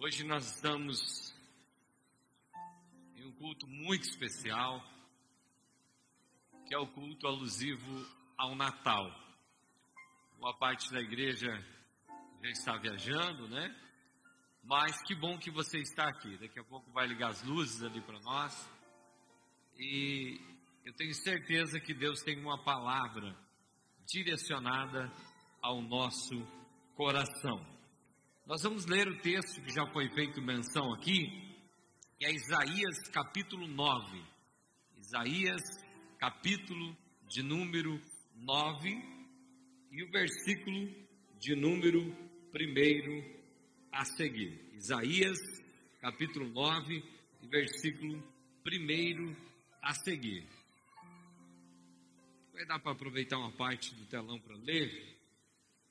Hoje nós estamos em um culto muito especial, que é o culto alusivo ao Natal. Uma parte da igreja já está viajando, né? Mas que bom que você está aqui. Daqui a pouco vai ligar as luzes ali para nós. E eu tenho certeza que Deus tem uma palavra direcionada ao nosso coração. Nós vamos ler o texto que já foi feito menção aqui, que é Isaías capítulo 9. Isaías capítulo de número 9 e o versículo de número 1 a seguir. Isaías capítulo 9 e versículo 1 a seguir. Vai dar para aproveitar uma parte do telão para ler?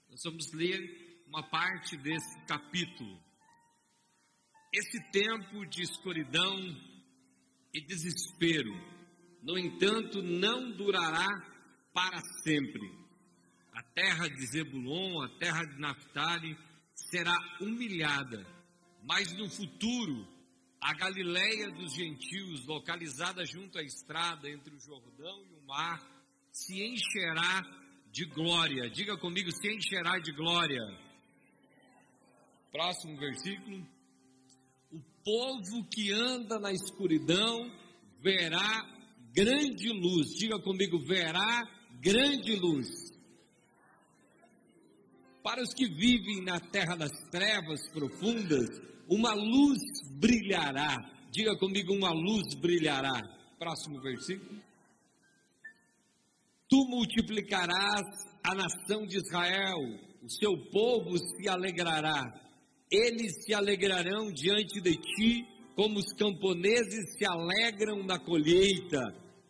Nós vamos ler uma parte desse capítulo. Esse tempo de escuridão e desespero, no entanto, não durará para sempre. A terra de Zebulon, a terra de Naphtali, será humilhada, mas no futuro, a Galileia dos gentios, localizada junto à estrada entre o Jordão e o mar, se encherá de glória. Diga comigo, se encherá de glória. Próximo versículo. O povo que anda na escuridão verá grande luz. Diga comigo, verá grande luz. Para os que vivem na terra das trevas profundas, uma luz brilhará. Diga comigo, uma luz brilhará. Próximo versículo. Tu multiplicarás a nação de Israel, o seu povo se alegrará eles se alegrarão diante de ti, como os camponeses se alegram na colheita,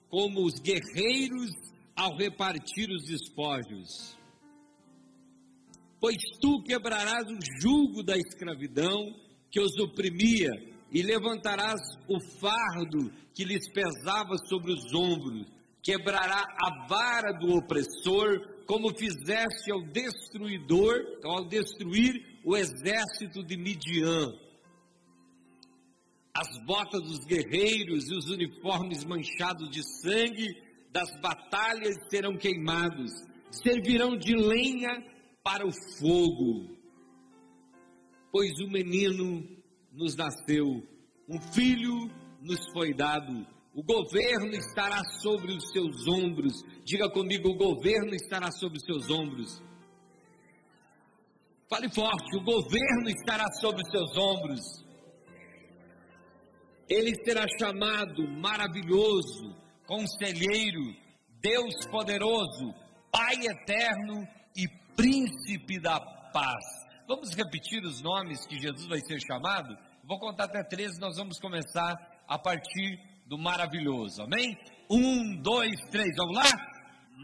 como os guerreiros ao repartir os despojos. Pois tu quebrarás o jugo da escravidão que os oprimia, e levantarás o fardo que lhes pesava sobre os ombros, quebrará a vara do opressor, como fizeste ao destruidor, ao destruir o exército de Midian. As botas dos guerreiros e os uniformes manchados de sangue das batalhas serão queimados, servirão de lenha para o fogo. Pois o menino nos nasceu, um filho nos foi dado, o governo estará sobre os seus ombros. Diga comigo: o governo estará sobre os seus ombros. Fale forte: o governo estará sobre os seus ombros. Ele será chamado maravilhoso, conselheiro, Deus poderoso, Pai eterno e príncipe da paz. Vamos repetir os nomes que Jesus vai ser chamado? Vou contar até 13, nós vamos começar a partir do maravilhoso, amém? Um, dois, três, vamos lá?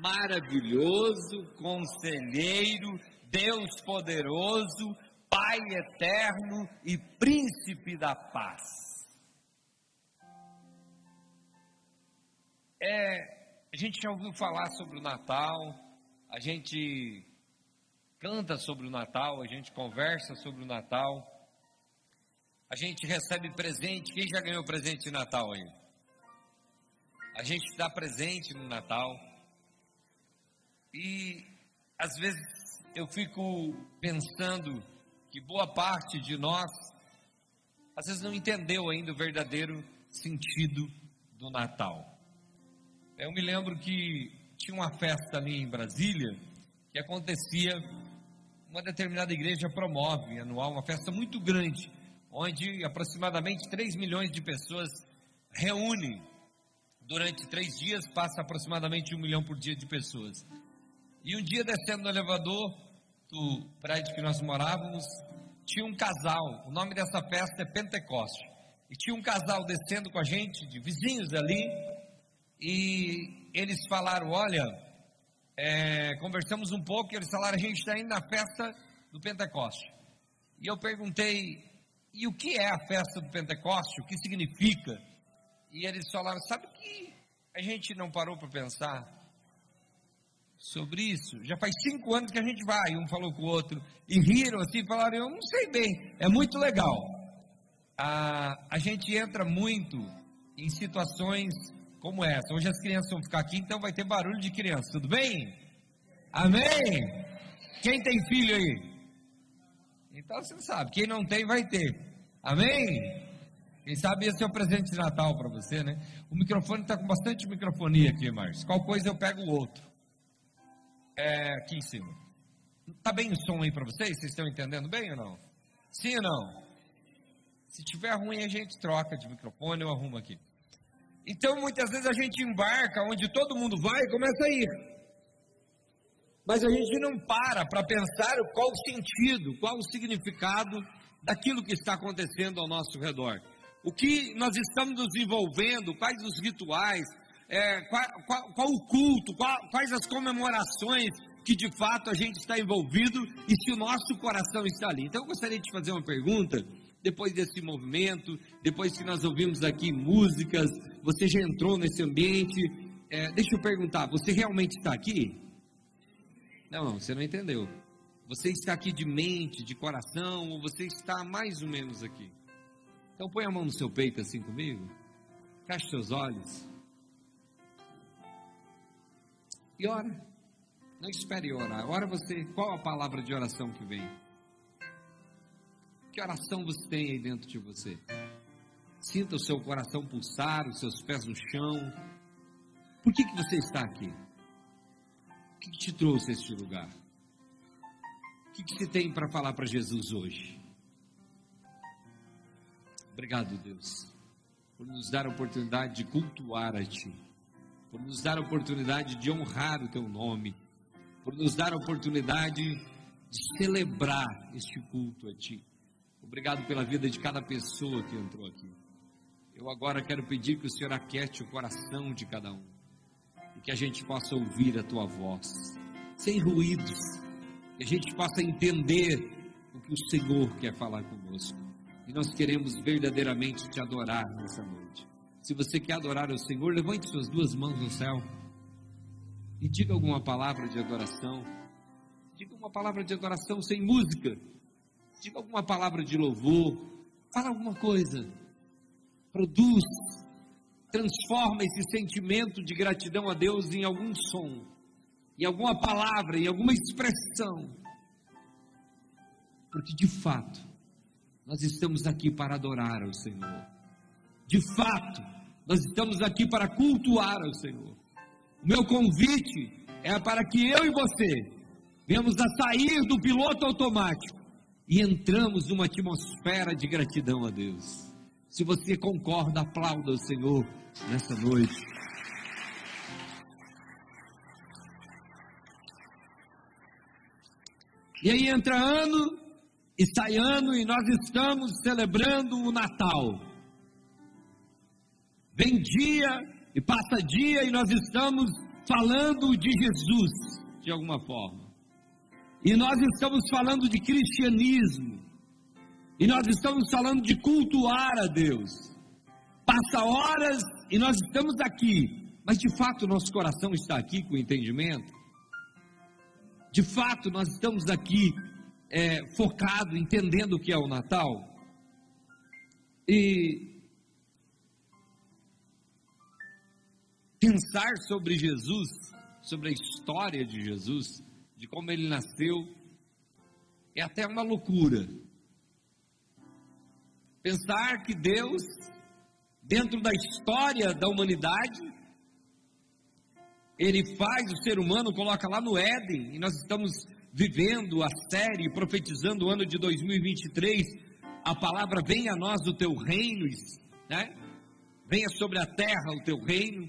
Maravilhoso, conselheiro, Deus poderoso, Pai eterno e príncipe da paz. É, a gente já ouviu falar sobre o Natal, a gente canta sobre o Natal, a gente conversa sobre o Natal, a gente recebe presente. Quem já ganhou presente de Natal aí? A gente dá presente no Natal. E às vezes eu fico pensando que boa parte de nós, às vezes, não entendeu ainda o verdadeiro sentido do Natal. Eu me lembro que tinha uma festa ali em Brasília que acontecia, uma determinada igreja promove anual, uma festa muito grande, onde aproximadamente 3 milhões de pessoas reúnem durante três dias, passa aproximadamente um milhão por dia de pessoas. E um dia descendo no elevador do prédio que nós morávamos, tinha um casal, o nome dessa festa é Pentecoste. E tinha um casal descendo com a gente, de vizinhos ali, e eles falaram: Olha, é, conversamos um pouco, e eles falaram: A gente está indo na festa do Pentecoste. E eu perguntei: E o que é a festa do Pentecoste? O que significa? E eles falaram: Sabe que a gente não parou para pensar? sobre isso. Já faz cinco anos que a gente vai, um falou com o outro, e riram assim, falaram, eu não sei bem, é muito legal. a, a gente entra muito em situações como essa. Hoje as crianças vão ficar aqui, então vai ter barulho de criança, tudo bem? Amém? Quem tem filho aí? Então você sabe, quem não tem vai ter. Amém? Quem sabe esse é o presente de Natal para você, né? O microfone está com bastante microfonia aqui, Marcos. Qual coisa eu pego o outro. É, aqui em cima. Tá bem o som aí para vocês? Vocês estão entendendo bem ou não? Sim ou não? Se tiver ruim, a gente troca de microfone, eu arrumo aqui. Então, muitas vezes a gente embarca onde todo mundo vai e começa a ir. Mas a gente não para para pensar qual o sentido, qual o significado daquilo que está acontecendo ao nosso redor. O que nós estamos nos envolvendo, quais os rituais, é, qual, qual, qual, o culto, qual, quais as comemorações que de fato a gente está envolvido e se o nosso coração está ali. Então eu gostaria de fazer uma pergunta depois desse movimento, depois que nós ouvimos aqui músicas, você já entrou nesse ambiente. É, deixa eu perguntar, você realmente está aqui? Não, você não entendeu. Você está aqui de mente, de coração, ou você está mais ou menos aqui? Então põe a mão no seu peito assim comigo. Feche seus olhos. E ora. Não espere orar. Ora você, qual a palavra de oração que vem? Que oração você tem aí dentro de você? Sinta o seu coração pulsar, os seus pés no chão. Por que, que você está aqui? O que, que te trouxe a este lugar? O que, que você tem para falar para Jesus hoje? Obrigado, Deus, por nos dar a oportunidade de cultuar a Ti, por nos dar a oportunidade de honrar o Teu nome, por nos dar a oportunidade de celebrar este culto a Ti. Obrigado pela vida de cada pessoa que entrou aqui. Eu agora quero pedir que o Senhor aquete o coração de cada um e que a gente possa ouvir a tua voz, sem ruídos, que a gente possa entender o que o Senhor quer falar conosco. E nós queremos verdadeiramente te adorar nessa noite. Se você quer adorar o Senhor, levante suas duas mãos no céu e diga alguma palavra de adoração. Diga uma palavra de adoração sem música diga alguma palavra de louvor, fala alguma coisa, produz, transforma esse sentimento de gratidão a Deus em algum som, em alguma palavra, em alguma expressão, porque de fato, nós estamos aqui para adorar ao Senhor, de fato, nós estamos aqui para cultuar ao Senhor. O meu convite é para que eu e você venhamos a sair do piloto automático e entramos numa atmosfera de gratidão a Deus. Se você concorda, aplauda o Senhor nessa noite. E aí entra ano e sai ano e nós estamos celebrando o Natal. Vem dia e passa dia e nós estamos falando de Jesus de alguma forma. E nós estamos falando de cristianismo. E nós estamos falando de cultuar a Deus. Passa horas e nós estamos aqui. Mas de fato nosso coração está aqui com entendimento. De fato nós estamos aqui é, focado, entendendo o que é o Natal. E pensar sobre Jesus, sobre a história de Jesus, de como ele nasceu, é até uma loucura. Pensar que Deus, dentro da história da humanidade, ele faz o ser humano, coloca lá no Éden, e nós estamos vivendo a série, profetizando o ano de 2023, a palavra venha a nós do teu reino, né? venha sobre a terra o teu reino,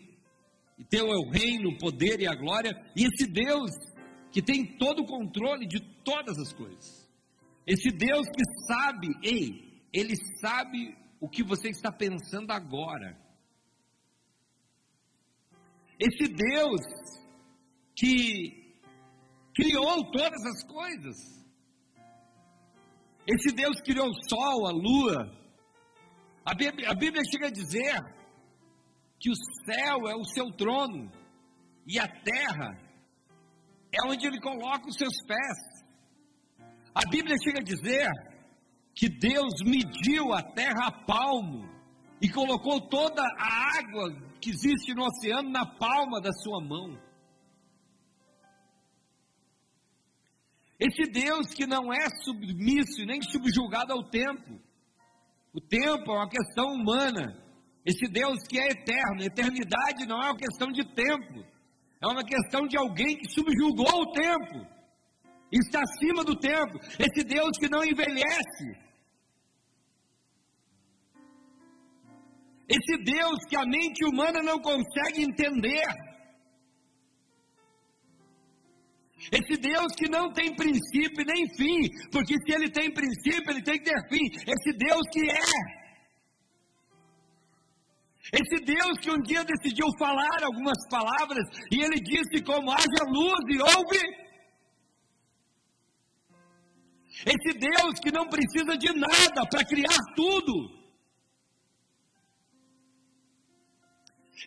e teu é o reino, o poder e a glória, e esse Deus que tem todo o controle de todas as coisas. Esse Deus que sabe, ei, ele sabe o que você está pensando agora. Esse Deus que criou todas as coisas. Esse Deus criou o sol, a lua. A Bíblia, a Bíblia chega a dizer que o céu é o seu trono e a terra é onde ele coloca os seus pés. A Bíblia chega a dizer que Deus mediu a terra a palmo e colocou toda a água que existe no oceano na palma da sua mão. Esse Deus que não é submisso nem subjugado ao tempo. O tempo é uma questão humana. Esse Deus que é eterno. Eternidade não é uma questão de tempo. É uma questão de alguém que subjugou o tempo. Está acima do tempo. Esse Deus que não envelhece. Esse Deus que a mente humana não consegue entender. Esse Deus que não tem princípio nem fim, porque se ele tem princípio, ele tem que ter fim. Esse Deus que é. Esse Deus que um dia decidiu falar algumas palavras e ele disse como haja luz e ouve. Esse Deus que não precisa de nada para criar tudo.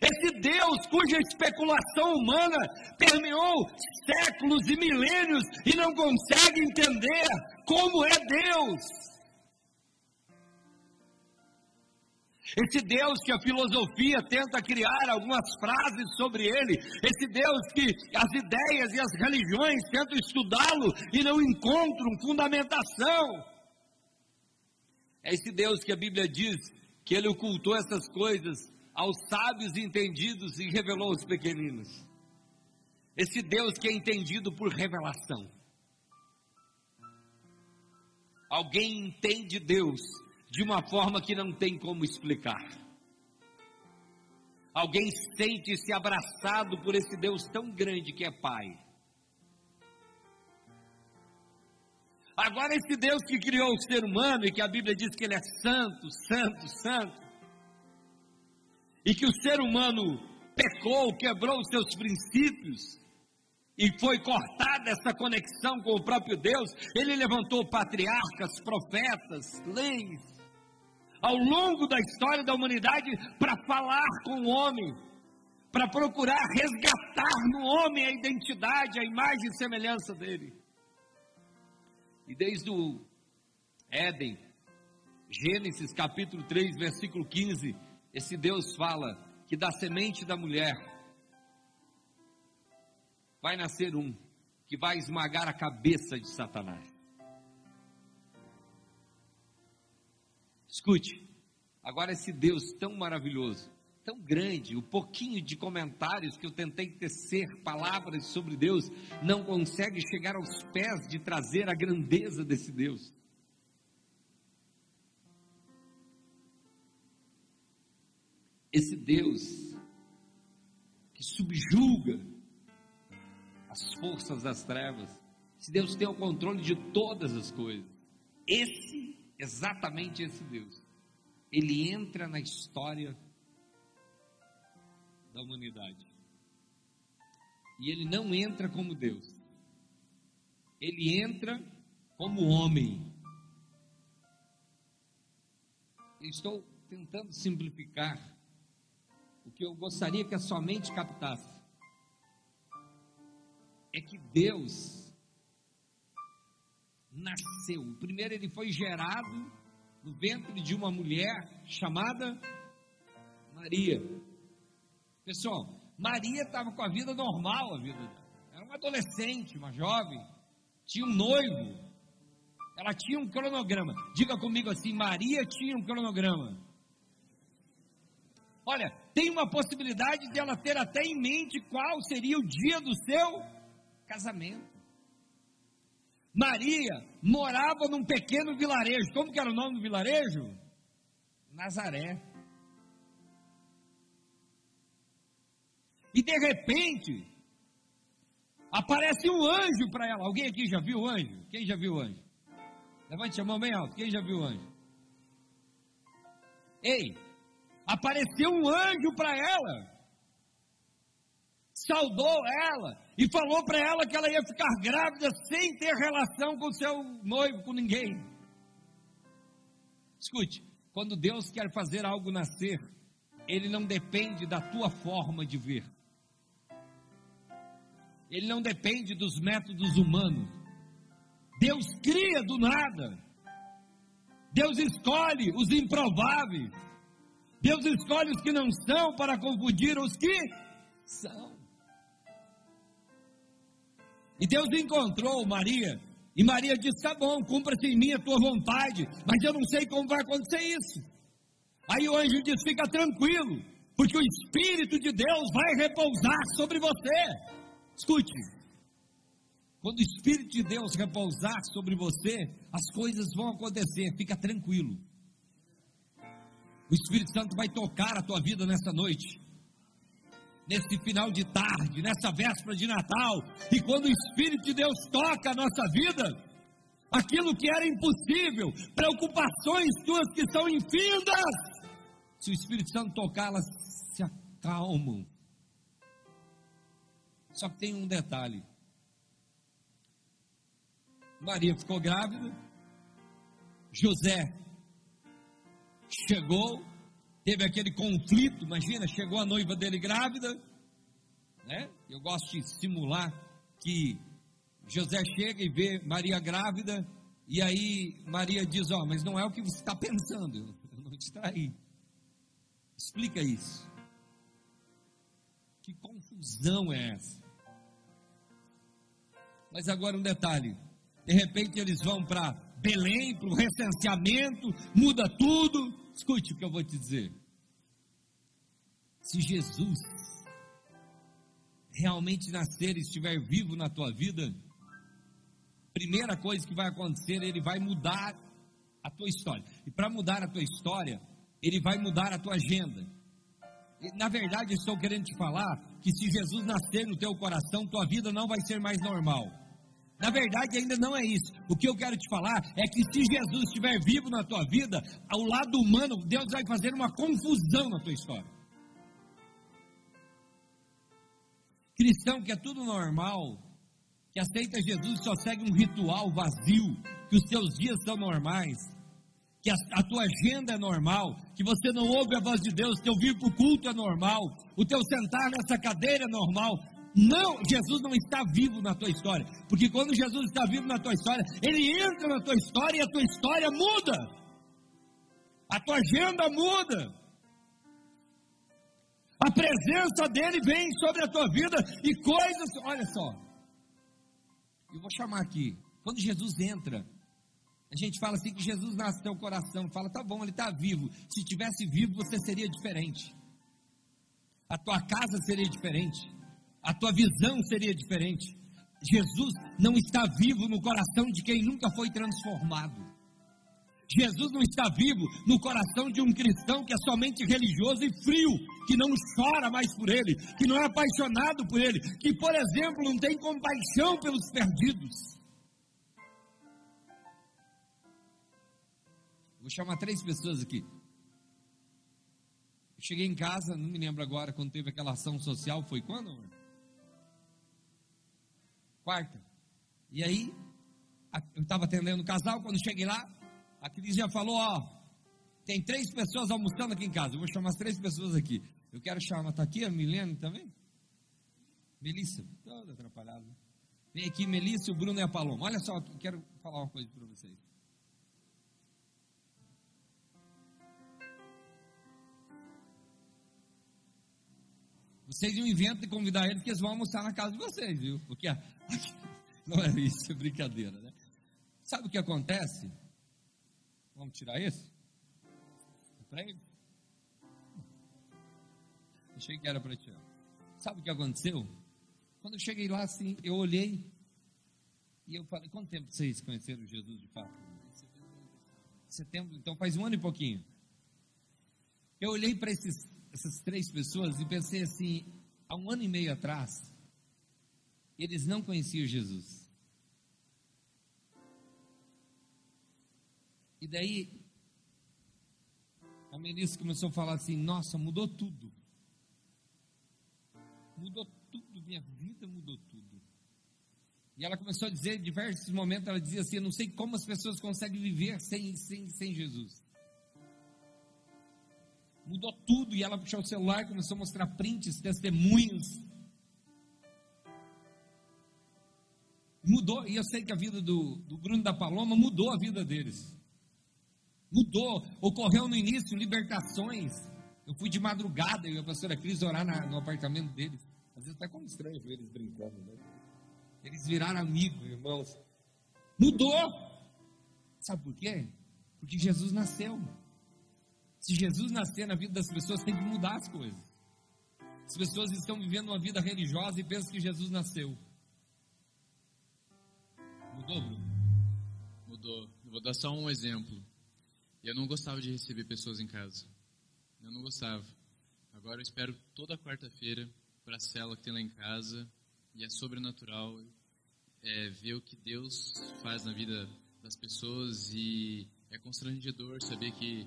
Esse Deus cuja especulação humana permeou séculos e milênios e não consegue entender como é Deus. Esse Deus que a filosofia tenta criar algumas frases sobre ele, esse Deus que as ideias e as religiões tentam estudá-lo e não encontram fundamentação. É esse Deus que a Bíblia diz que ele ocultou essas coisas aos sábios e entendidos e revelou aos pequeninos. Esse Deus que é entendido por revelação. Alguém entende Deus de uma forma que não tem como explicar. Alguém sente-se abraçado por esse Deus tão grande que é Pai. Agora, esse Deus que criou o ser humano e que a Bíblia diz que ele é santo, santo, santo, e que o ser humano pecou, quebrou os seus princípios, e foi cortada essa conexão com o próprio Deus, ele levantou patriarcas, profetas, leis, ao longo da história da humanidade, para falar com o homem, para procurar resgatar no homem a identidade, a imagem e semelhança dele. E desde o Éden, Gênesis capítulo 3, versículo 15, esse Deus fala que da semente da mulher vai nascer um que vai esmagar a cabeça de Satanás. Escute, agora esse Deus tão maravilhoso, tão grande, o pouquinho de comentários que eu tentei tecer palavras sobre Deus, não consegue chegar aos pés de trazer a grandeza desse Deus. Esse Deus que subjuga as forças das trevas, esse Deus tem o controle de todas as coisas. Esse, exatamente esse Deus, ele entra na história da humanidade. E ele não entra como Deus. Ele entra como homem. Eu estou tentando simplificar que eu gostaria que a sua mente captasse é que Deus nasceu. Primeiro, ele foi gerado no ventre de uma mulher chamada Maria. Pessoal, Maria estava com a vida normal, a vida era uma adolescente, uma jovem, tinha um noivo, ela tinha um cronograma. Diga comigo assim: Maria tinha um cronograma. Olha, tem uma possibilidade de ela ter até em mente qual seria o dia do seu casamento. Maria morava num pequeno vilarejo. Como que era o nome do vilarejo? Nazaré. E de repente, aparece um anjo para ela. Alguém aqui já viu o anjo? Quem já viu o anjo? Levante a mão bem alto. Quem já viu o anjo? Ei, apareceu um anjo para ela, saudou ela e falou para ela que ela ia ficar grávida sem ter relação com seu noivo, com ninguém. Escute, quando Deus quer fazer algo nascer, ele não depende da tua forma de ver. Ele não depende dos métodos humanos. Deus cria do nada. Deus escolhe os improváveis. Deus escolhe os que não são para confundir os que são. E Deus encontrou Maria. E Maria disse: Tá bom, cumpra-se em mim a tua vontade, mas eu não sei como vai acontecer isso. Aí o anjo diz: Fica tranquilo, porque o Espírito de Deus vai repousar sobre você. Escute, quando o Espírito de Deus repousar sobre você, as coisas vão acontecer, fica tranquilo. O Espírito Santo vai tocar a tua vida nessa noite nesse final de tarde, nessa véspera de Natal, e quando o Espírito de Deus toca a nossa vida, aquilo que era impossível, preocupações tuas que são infindas, se o Espírito Santo tocar, elas se acalmam. Só que tem um detalhe: Maria ficou grávida, José chegou, teve aquele conflito, imagina, chegou a noiva dele grávida, né? Eu gosto de simular que José chega e vê Maria grávida, e aí Maria diz: Ó, oh, mas não é o que você está pensando, eu não te traí. Explica isso. Que confusão é essa? Mas agora um detalhe: de repente eles vão para Belém, para o recenseamento, muda tudo. Escute o que eu vou te dizer. Se Jesus realmente nascer e estiver vivo na tua vida, primeira coisa que vai acontecer, ele vai mudar a tua história. E para mudar a tua história, ele vai mudar a tua agenda. Na verdade, estou querendo te falar que se Jesus nascer no teu coração, tua vida não vai ser mais normal. Na verdade, ainda não é isso. O que eu quero te falar é que se Jesus estiver vivo na tua vida, ao lado humano, Deus vai fazer uma confusão na tua história. Cristão que é tudo normal, que aceita Jesus só segue um ritual vazio, que os teus dias são normais, que a, a, tua agenda é normal, que você não ouve a voz de Deus, teu vir para o culto é normal, o teu sentar nessa cadeira é normal. Não, Jesus não está vivo na tua história, porque quando Jesus está vivo na tua história, ele entra na tua história e a tua história muda, a tua agenda muda. A presença dele vem sobre a tua vida e coisas, olha só. Eu vou chamar aqui. Quando Jesus entra, a gente fala assim que Jesus nasce no teu coração, fala, tá bom, ele está vivo. Se tivesse vivo, você seria diferente. A tua casa seria diferente. A tua visão seria diferente. Jesus não está vivo no coração de quem nunca foi transformado. Jesus não está vivo no coração de um cristão que é somente religioso e frio, que não chora mais por ele, que não é apaixonado por ele, que, por exemplo, não tem compaixão pelos perdidos. Vou chamar três pessoas aqui. Cheguei em casa, não me lembro agora quando teve aquela ação social, foi quando? Quarta. E aí, eu estava atendendo o casal, quando cheguei lá, a Cris já falou, ó, tem três pessoas almoçando aqui em casa. Eu vou chamar as três pessoas aqui. Eu quero chamar, tá aqui a Milene também? Melissa, toda atrapalhada. Vem aqui Melissa, o Bruno e a Paloma. Olha só, quero falar uma coisa para vocês. Vocês iam invento de convidar eles que eles vão almoçar na casa de vocês, viu? Porque não é isso, é brincadeira, né? Sabe o que acontece? Vamos tirar esse? É? Achei que era para tirar. Sabe o que aconteceu? Quando eu cheguei lá, assim, eu olhei e eu falei: quanto tempo vocês conheceram Jesus de fato? Setembro, então faz um ano e pouquinho. Eu olhei para essas três pessoas e pensei assim: há um ano e meio atrás, eles não conheciam Jesus. E daí, a Melissa começou a falar assim: Nossa, mudou tudo. Mudou tudo, minha vida mudou tudo. E ela começou a dizer, em diversos momentos, ela dizia assim: Eu não sei como as pessoas conseguem viver sem, sem, sem Jesus. Mudou tudo. E ela puxou o celular e começou a mostrar prints, testemunhos. Mudou. E eu sei que a vida do, do Bruno da Paloma mudou a vida deles. Mudou, ocorreu no início libertações. Eu fui de madrugada e a pastora Cris orar na, no apartamento deles. Às vezes até como estranho ver eles brincando, né? Eles viraram amigos, irmãos. Mudou. Sabe por quê? Porque Jesus nasceu. Se Jesus nascer na vida das pessoas, tem que mudar as coisas. As pessoas estão vivendo uma vida religiosa e pensam que Jesus nasceu. Mudou, Bruno? Mudou. Eu vou dar só um exemplo. Eu não gostava de receber pessoas em casa. Eu não gostava. Agora eu espero toda quarta-feira para a cela que tem lá em casa e é sobrenatural é, ver o que Deus faz na vida das pessoas e é constrangedor saber que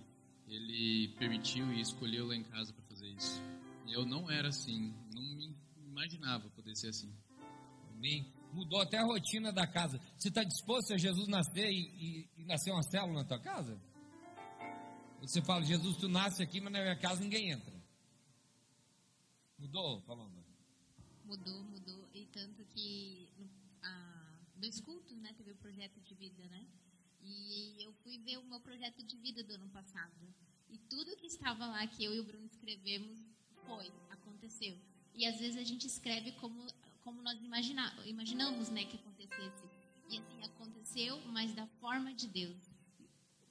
Ele permitiu e escolheu lá em casa para fazer isso. Eu não era assim, não me imaginava poder ser assim. Amém. Mudou até a rotina da casa. Você está disposto a Jesus nascer e, e, e nascer uma célula na tua casa? Você fala, Jesus, tu nasce aqui, mas na minha casa ninguém entra. Mudou, Paloma? Mudou, mudou. E tanto que no, a, dois cultos, né? Teve o projeto de vida, né? E eu fui ver o meu projeto de vida do ano passado. E tudo que estava lá, que eu e o Bruno escrevemos, foi, aconteceu. E às vezes a gente escreve como, como nós imagina, imaginamos né, que acontecesse. E assim aconteceu, mas da forma de Deus.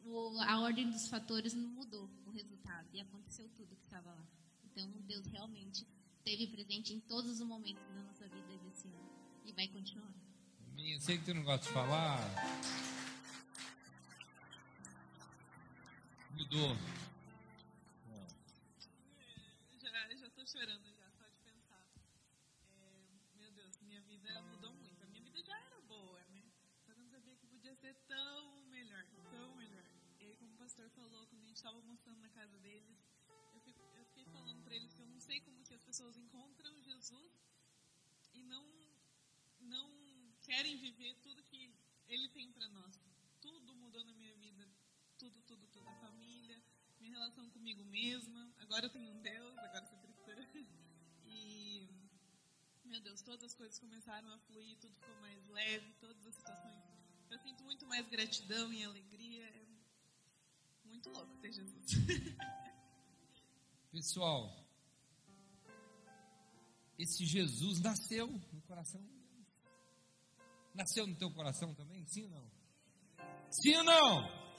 O, a ordem dos fatores não mudou o resultado. E aconteceu tudo que estava lá. Então Deus realmente esteve presente em todos os momentos da nossa vida desse ano. E vai continuar. Eu sei que tu não gosta de falar. Mudou. Já, já tô chorando já, só de pensar. É, meu Deus, minha vida mudou muito. A minha vida já era boa, né? Não sabia que podia ser tão melhor, tão melhor. E aí, como o pastor falou, quando a gente estava mostrando na casa deles, eu, fico, eu fiquei falando para eles que eu não sei como que as pessoas encontram Jesus e não, não querem viver tudo que Ele tem para nós. Tudo mudou na minha vida. Tudo, tudo, tudo. A família, minha relação comigo mesma. Agora eu tenho um Deus, agora sou cristã. E, meu Deus, todas as coisas começaram a fluir, tudo ficou mais leve, todas as situações. Eu sinto muito mais gratidão e alegria. É muito louco ter Jesus. Pessoal, esse Jesus nasceu no coração. Nasceu no teu coração também? Sim ou não? Sim ou não?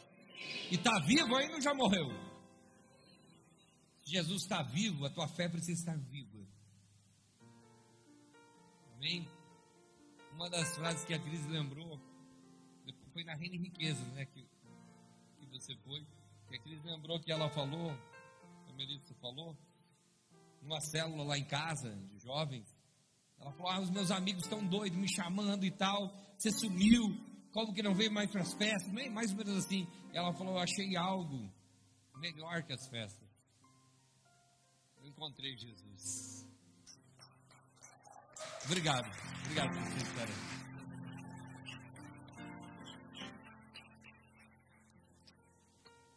E está vivo ainda ou já morreu? Jesus está vivo, a tua fé precisa estar viva. Amém? Uma das frases que a Cris lembrou foi na Reina Riqueza, né? Que, que você foi. Que a Cris lembrou que ela falou, a Melissa falou, numa célula lá em casa, de jovens. Ela falou: Ah, os meus amigos estão doidos, me chamando e tal. Você sumiu, como que não veio mais para as festas? Mais ou menos assim. Ela falou: achei algo melhor que as festas. Eu encontrei Jesus. Obrigado, obrigado por vocês estarem.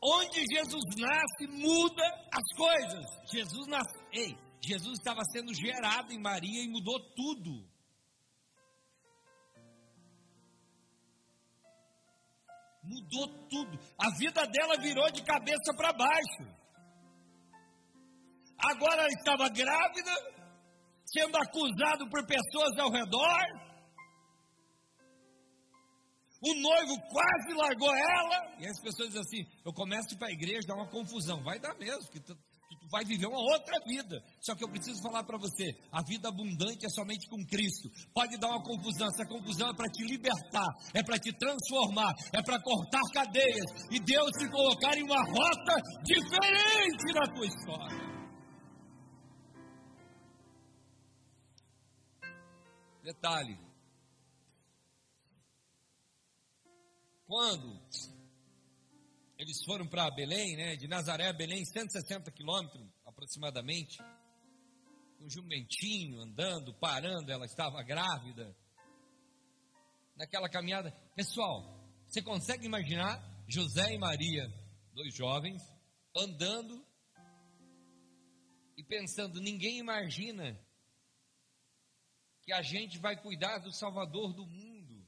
Onde Jesus nasce, muda as coisas. Jesus nasce. Ei, Jesus estava sendo gerado em Maria e mudou tudo. Mudou tudo. A vida dela virou de cabeça para baixo. Agora ela estava grávida, sendo acusado por pessoas ao redor. O noivo quase largou ela. E as pessoas dizem assim: eu começo para a igreja, dá uma confusão. Vai dar mesmo, vai viver uma outra vida. Só que eu preciso falar para você: a vida abundante é somente com Cristo. Pode dar uma confusão, essa confusão é para te libertar, é para te transformar, é para cortar cadeias e Deus te colocar em uma rota diferente na tua história. Detalhe. Quando eles foram para Belém, né, de Nazaré a Belém, 160 quilômetros aproximadamente, um jumentinho andando, parando, ela estava grávida. Naquela caminhada, pessoal, você consegue imaginar José e Maria, dois jovens, andando e pensando: ninguém imagina que a gente vai cuidar do Salvador do mundo.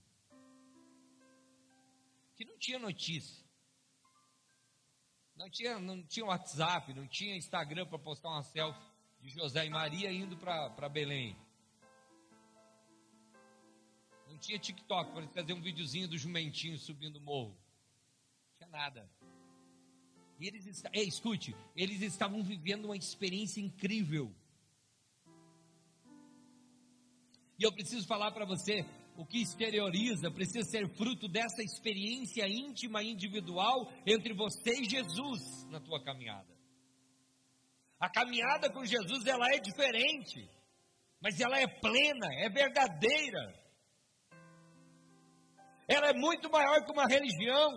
Que não tinha notícia. Não tinha, não tinha WhatsApp, não tinha Instagram para postar uma selfie de José e Maria indo para Belém. Não tinha TikTok para fazer um videozinho do jumentinho subindo o morro. Não tinha nada. E eles, ei, escute, eles estavam vivendo uma experiência incrível. E eu preciso falar para você, o que exterioriza precisa ser fruto dessa experiência íntima individual entre você e Jesus na tua caminhada. A caminhada com Jesus ela é diferente, mas ela é plena, é verdadeira. Ela é muito maior que uma religião.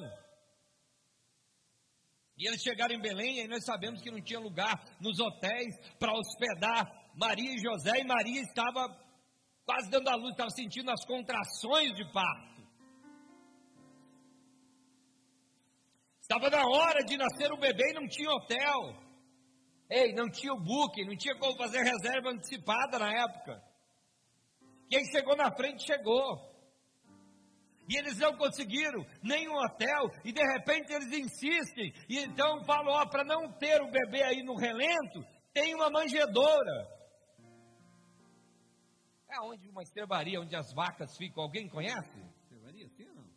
E eles chegaram em Belém, e nós sabemos que não tinha lugar nos hotéis para hospedar Maria e José, e Maria estava quase dando a luz, estava sentindo as contrações de parto. Estava na hora de nascer o bebê e não tinha hotel. Ei, não tinha o booking, não tinha como fazer reserva antecipada na época. Quem chegou na frente chegou. E eles não conseguiram nenhum hotel, e de repente eles insistem, e então falam: ó, para não ter o bebê aí no relento, tem uma manjedoura. É onde uma estrebaria, onde as vacas ficam. Alguém conhece? Estrebaria, sim ou não?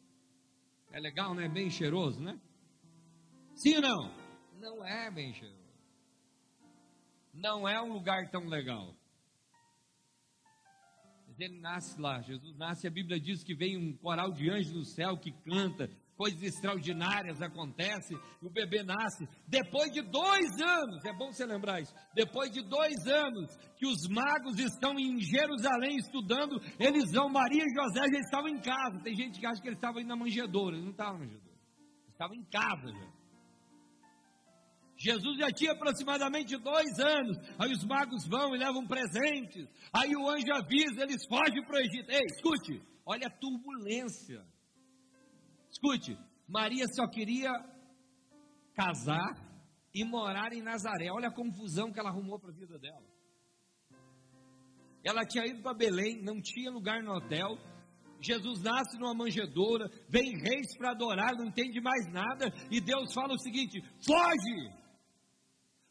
É legal, né? Bem cheiroso, né? Sim ou não? Não é bem cheiroso. Não é um lugar tão legal. Mas ele nasce lá, Jesus nasce, a Bíblia diz que vem um coral de anjos do céu que canta, coisas extraordinárias acontecem, o bebê nasce. Depois de dois anos, é bom você lembrar isso, depois de dois anos que os magos estão em Jerusalém estudando, eles vão, Maria e José já estavam em casa. Tem gente que acha que eles estavam indo na manjedoura, eles não estavam na manjedoura, eles estavam em casa já. Jesus já tinha aproximadamente dois anos. Aí os magos vão e levam presentes. Aí o anjo avisa, eles fogem para o Egito. Ei, escute, olha a turbulência. Escute, Maria só queria casar e morar em Nazaré. Olha a confusão que ela arrumou para a vida dela. Ela tinha ido para Belém, não tinha lugar no hotel. Jesus nasce numa manjedoura, vem reis para adorar, não entende mais nada, e Deus fala o seguinte: foge!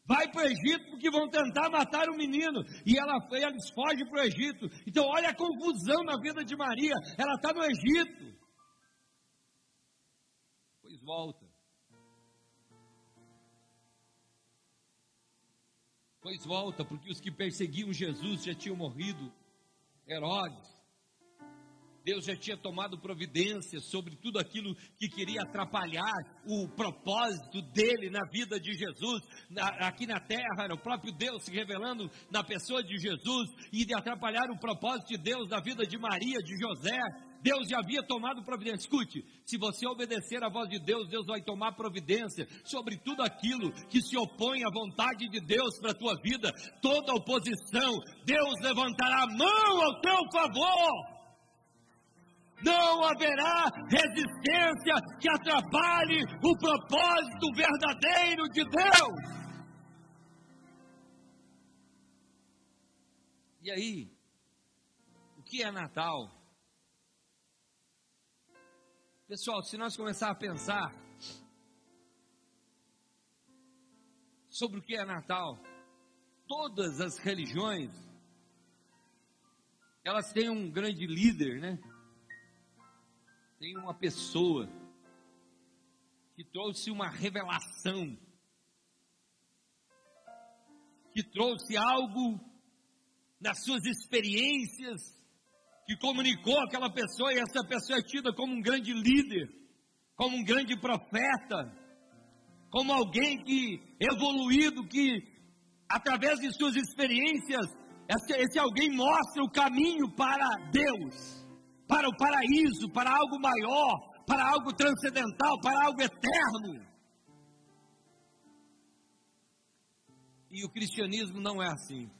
Vai para o Egito porque vão tentar matar o menino. E ela, eles fogem para o Egito. Então, olha a confusão na vida de Maria. Ela está no Egito volta. Pois volta, porque os que perseguiam Jesus já tinham morrido. Herodes. Deus já tinha tomado providência sobre tudo aquilo que queria atrapalhar o propósito dele na vida de Jesus, na, aqui na terra, era o próprio Deus se revelando na pessoa de Jesus e de atrapalhar o propósito de Deus na vida de Maria, de José, Deus já havia tomado providência. Escute, se você obedecer à voz de Deus, Deus vai tomar providência sobre tudo aquilo que se opõe à vontade de Deus para a tua vida, toda oposição, Deus levantará a mão ao teu favor. Não haverá resistência que atrapalhe o propósito verdadeiro de Deus. E aí, o que é Natal? Pessoal, se nós começar a pensar sobre o que é Natal, todas as religiões elas têm um grande líder, né? Tem uma pessoa que trouxe uma revelação, que trouxe algo nas suas experiências, que comunicou aquela pessoa, e essa pessoa é tida como um grande líder, como um grande profeta, como alguém que evoluído, que através de suas experiências, esse, esse alguém mostra o caminho para Deus, para o paraíso, para algo maior, para algo transcendental, para algo eterno. E o cristianismo não é assim.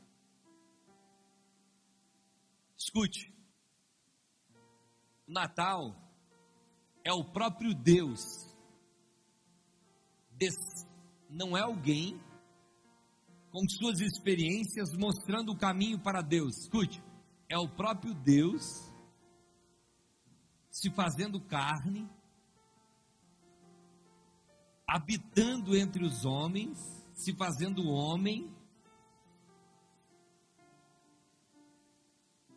Escute, Natal é o próprio Deus. Não é alguém com suas experiências mostrando o caminho para Deus. Escute, é o próprio Deus se fazendo carne, habitando entre os homens, se fazendo homem,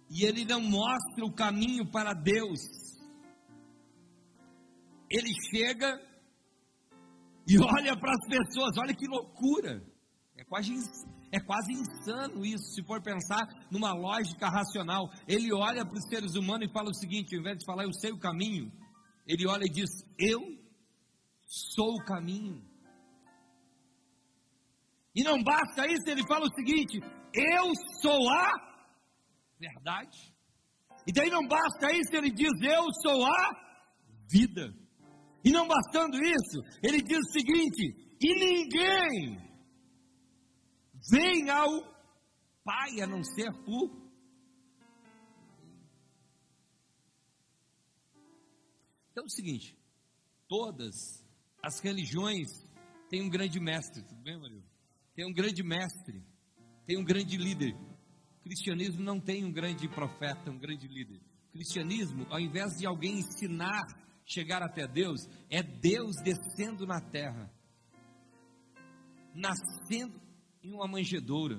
e ele não mostra o caminho para Deus. Ele chega e olha para as pessoas, olha que loucura. É quase, é quase insano isso, se for pensar numa lógica racional. Ele olha para os seres humanos e fala o seguinte: ao invés de falar eu sei o caminho, ele olha e diz: Eu sou o caminho. E não basta isso, ele fala o seguinte: Eu sou a verdade. E daí não basta isso, ele diz: Eu sou a vida. E não bastando isso, ele diz o seguinte: E ninguém vem ao Pai a não ser por. Então é o seguinte: todas as religiões têm um grande mestre, tudo bem, Maria? Tem um grande mestre, tem um grande líder cristianismo não tem um grande profeta, um grande líder. O cristianismo, ao invés de alguém ensinar chegar até Deus, é Deus descendo na terra, nascendo em uma manjedoura.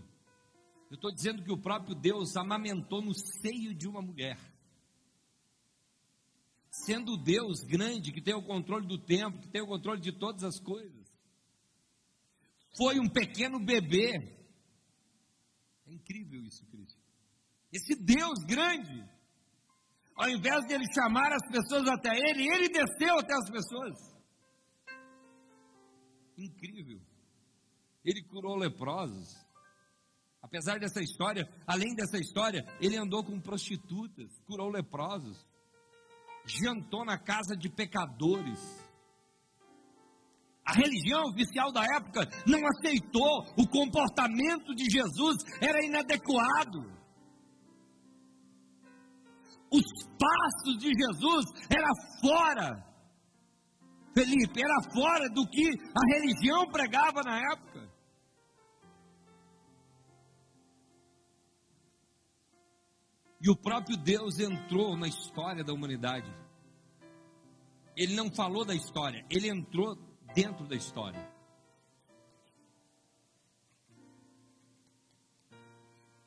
Eu estou dizendo que o próprio Deus amamentou no seio de uma mulher. Sendo Deus grande, que tem o controle do tempo, que tem o controle de todas as coisas. Foi um pequeno bebê incrível isso, Cristo. Esse Deus grande, ao invés de ele chamar as pessoas até ele, ele desceu até as pessoas. Incrível. Ele curou leprosos. Apesar dessa história, além dessa história, ele andou com prostitutas, curou leprosos, jantou na casa de pecadores a religião oficial da época não aceitou, o comportamento de Jesus era inadequado. Os passos de Jesus era fora, Felipe, era fora do que a religião pregava na época. E o próprio Deus entrou na história da humanidade. Ele não falou da história, ele entrou dentro da história.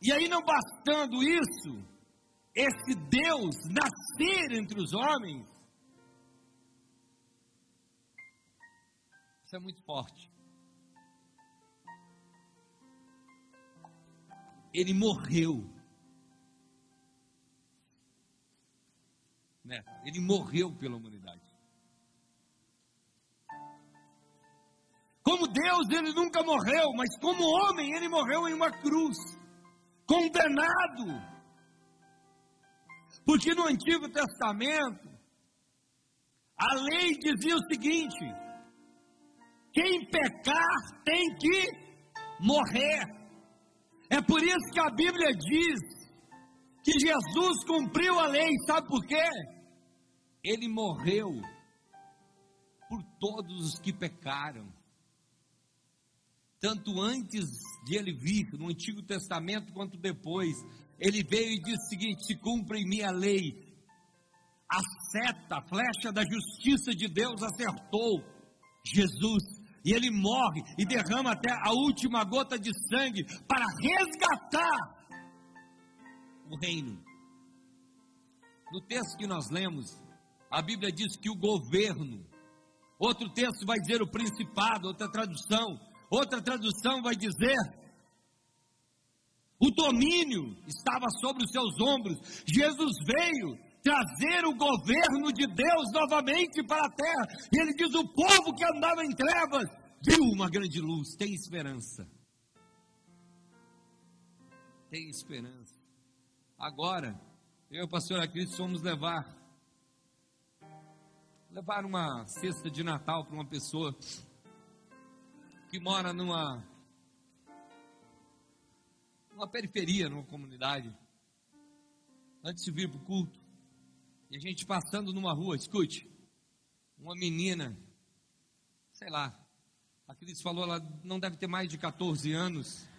E aí, não bastando isso, esse Deus nascer entre os homens, isso é muito forte. Ele morreu. Né? Ele morreu pela humanidade. Como Deus, ele nunca morreu, mas como homem, ele morreu em uma cruz, condenado. Porque no Antigo Testamento, a lei dizia o seguinte: quem pecar tem que morrer. É por isso que a Bíblia diz que Jesus cumpriu a lei, sabe por quê? Ele morreu por todos os que pecaram tanto antes de ele vir, no Antigo Testamento, quanto depois. Ele veio e disse o seguinte: se cumpre em minha lei. A seta, a flecha da justiça de Deus acertou Jesus. E ele morre e derrama até a última gota de sangue para resgatar o reino. No texto que nós lemos, a Bíblia diz que o governo, outro texto vai dizer o principado, outra tradução, Outra tradução vai dizer: o domínio estava sobre os seus ombros. Jesus veio trazer o governo de Deus novamente para a terra. E ele diz: o povo que andava em trevas viu uma grande luz, tem esperança. Tem esperança. Agora, eu e o pastor Cristo fomos levar levar uma cesta de Natal para uma pessoa que mora numa numa periferia, numa comunidade, antes de vir para o culto, e a gente passando numa rua, escute, uma menina, sei lá, a Cris falou, ela não deve ter mais de 14 anos.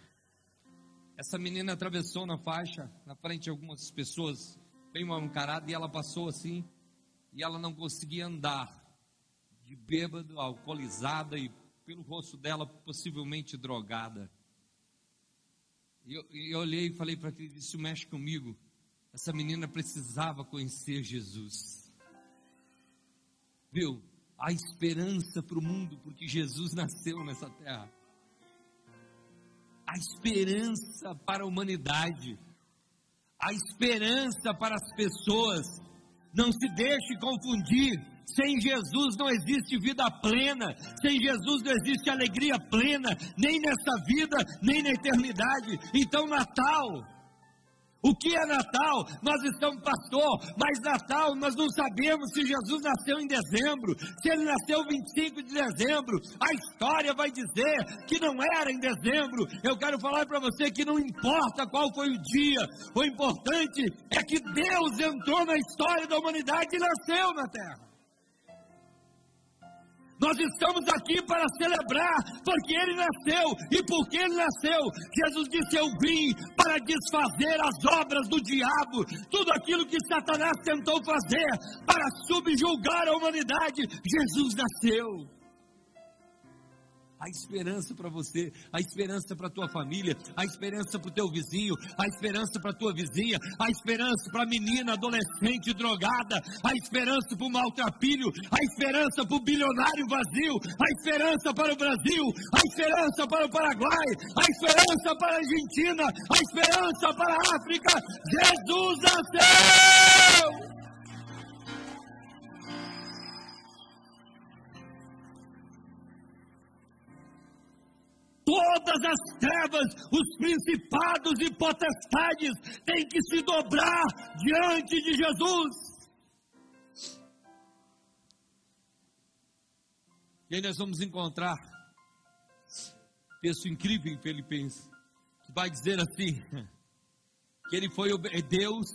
Essa menina atravessou na faixa, na frente de algumas pessoas, bem mal encarada, e ela passou assim, e ela não conseguia andar de bêbado, alcoolizada e pelo rosto dela possivelmente drogada. E eu, eu olhei e falei para aquele, isso mexe comigo. Essa menina precisava conhecer Jesus. Viu? Há esperança para o mundo, porque Jesus nasceu nessa terra. Há esperança para a humanidade. Há esperança para as pessoas. Não se deixe confundir. Sem Jesus não existe vida plena, sem Jesus não existe alegria plena, nem nessa vida, nem na eternidade. Então, Natal, o que é Natal? Nós estamos pastor, mas Natal nós não sabemos se Jesus nasceu em dezembro, se ele nasceu 25 de dezembro. A história vai dizer que não era em dezembro. Eu quero falar para você que não importa qual foi o dia, o importante é que Deus entrou na história da humanidade e nasceu na terra. Nós estamos aqui para celebrar, porque Ele nasceu, e porque Ele nasceu, Jesus disse: Eu vim para desfazer as obras do diabo, tudo aquilo que Satanás tentou fazer para subjugar a humanidade, Jesus nasceu a esperança para você, a esperança para tua família, a esperança para o teu vizinho, a esperança para tua vizinha, a esperança para a menina adolescente drogada, a esperança para o maltrapilho, a esperança para o bilionário vazio, a esperança para o Brasil, a esperança para o Paraguai, a esperança para a Argentina, a esperança para a África. Jesus nasceu! Todas as trevas, os principados e potestades têm que se dobrar diante de Jesus. E aí nós vamos encontrar texto incrível em Filipenses, que vai dizer assim: que ele foi é Deus,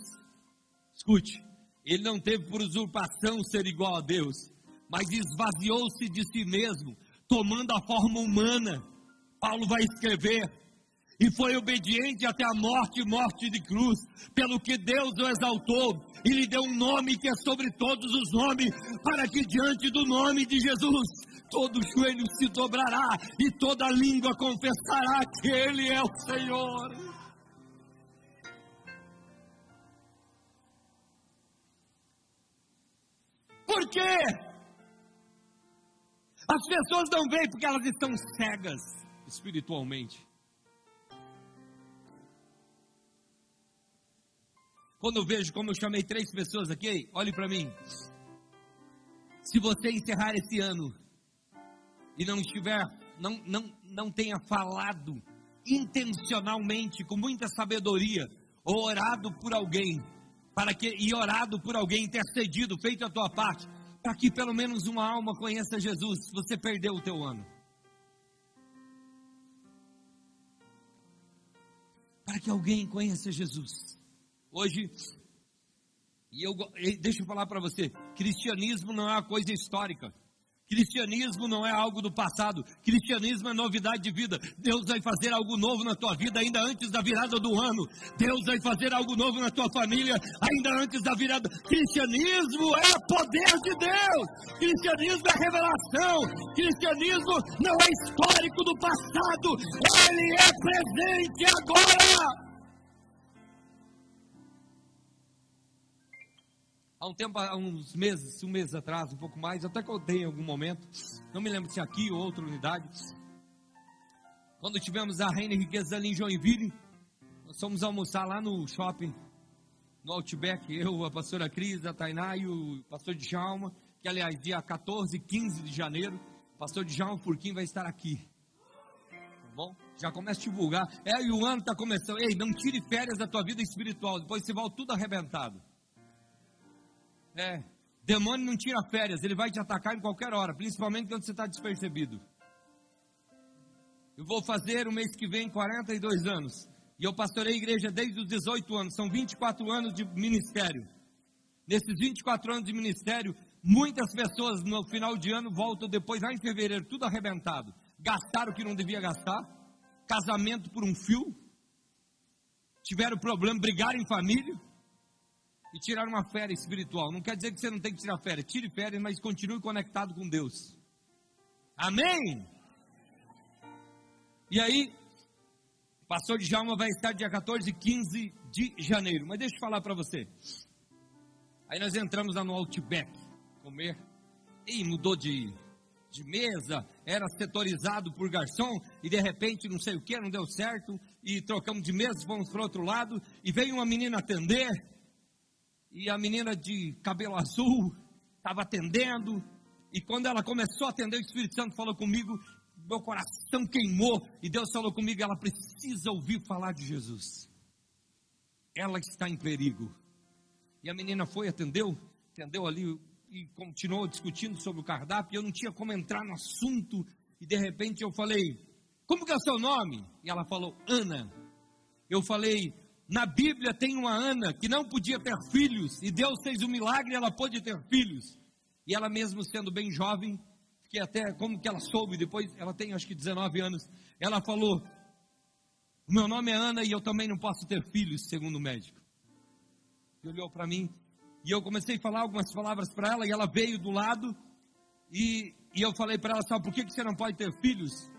escute, ele não teve por usurpação ser igual a Deus, mas esvaziou-se de si mesmo, tomando a forma humana Paulo vai escrever, e foi obediente até a morte morte de cruz, pelo que Deus o exaltou e lhe deu um nome que é sobre todos os nomes, para que diante do nome de Jesus todo joelho se dobrará e toda língua confessará que Ele é o Senhor. Por quê? As pessoas não veem porque elas estão cegas espiritualmente. Quando eu vejo, como eu chamei três pessoas aqui, olhe para mim. Se você encerrar esse ano e não estiver, não, não, não tenha falado intencionalmente, com muita sabedoria, ou orado por alguém, para que, e orado por alguém, intercedido, feito a tua parte, para que pelo menos uma alma conheça Jesus, você perdeu o teu ano. Para que alguém conheça Jesus. Hoje, e eu deixa eu falar para você, cristianismo não é uma coisa histórica. Cristianismo não é algo do passado, cristianismo é novidade de vida. Deus vai fazer algo novo na tua vida ainda antes da virada do ano. Deus vai fazer algo novo na tua família ainda antes da virada. Cristianismo é poder de Deus. Cristianismo é revelação. Cristianismo não é histórico do passado, ele é presente agora. Há um tempo, há uns meses, um mês atrás, um pouco mais, até que dei em algum momento, não me lembro se aqui ou outra unidade, quando tivemos a Reina Riqueza ali em Joinville, nós fomos almoçar lá no shopping, no Outback, eu, a pastora Cris, a Tainá e o pastor Djalma, que aliás, dia 14 e 15 de janeiro, o pastor Djalma Furquim vai estar aqui. Tá bom? Já começa a divulgar. É, e o ano está começando. Ei, não tire férias da tua vida espiritual, depois você volta tudo arrebentado. É. Demônio não tira férias, ele vai te atacar em qualquer hora, principalmente quando você está despercebido. Eu vou fazer o mês que vem 42 anos. E eu pastorei a igreja desde os 18 anos, são 24 anos de ministério. Nesses 24 anos de ministério, muitas pessoas no final de ano voltam depois, lá em fevereiro, tudo arrebentado. Gastaram o que não devia gastar, casamento por um fio, tiveram problema, brigaram em família, e tirar uma férias espiritual. Não quer dizer que você não tem que tirar férias. Tire férias, mas continue conectado com Deus. Amém? E aí, pastor Djalma vai estar dia 14 e 15 de janeiro. Mas deixa eu falar para você. Aí nós entramos lá no Outback comer. E mudou de, de mesa, era setorizado por garçom, e de repente não sei o que, não deu certo, e trocamos de mesa, fomos para outro lado, e veio uma menina atender, e a menina de cabelo azul estava atendendo, e quando ela começou a atender, o Espírito Santo falou comigo, meu coração queimou, e Deus falou comigo, ela precisa ouvir falar de Jesus. Ela está em perigo. E a menina foi, atendeu, atendeu ali e continuou discutindo sobre o cardápio, eu não tinha como entrar no assunto, e de repente eu falei, como que é o seu nome? E ela falou, Ana. Eu falei, na Bíblia tem uma Ana que não podia ter filhos, e Deus fez um milagre ela pôde ter filhos. E ela mesmo sendo bem jovem, que até como que ela soube, depois ela tem acho que 19 anos, ela falou: "O meu nome é Ana e eu também não posso ter filhos, segundo o médico". E olhou para mim e eu comecei a falar algumas palavras para ela e ela veio do lado e, e eu falei para ela, sabe por que, que você não pode ter filhos?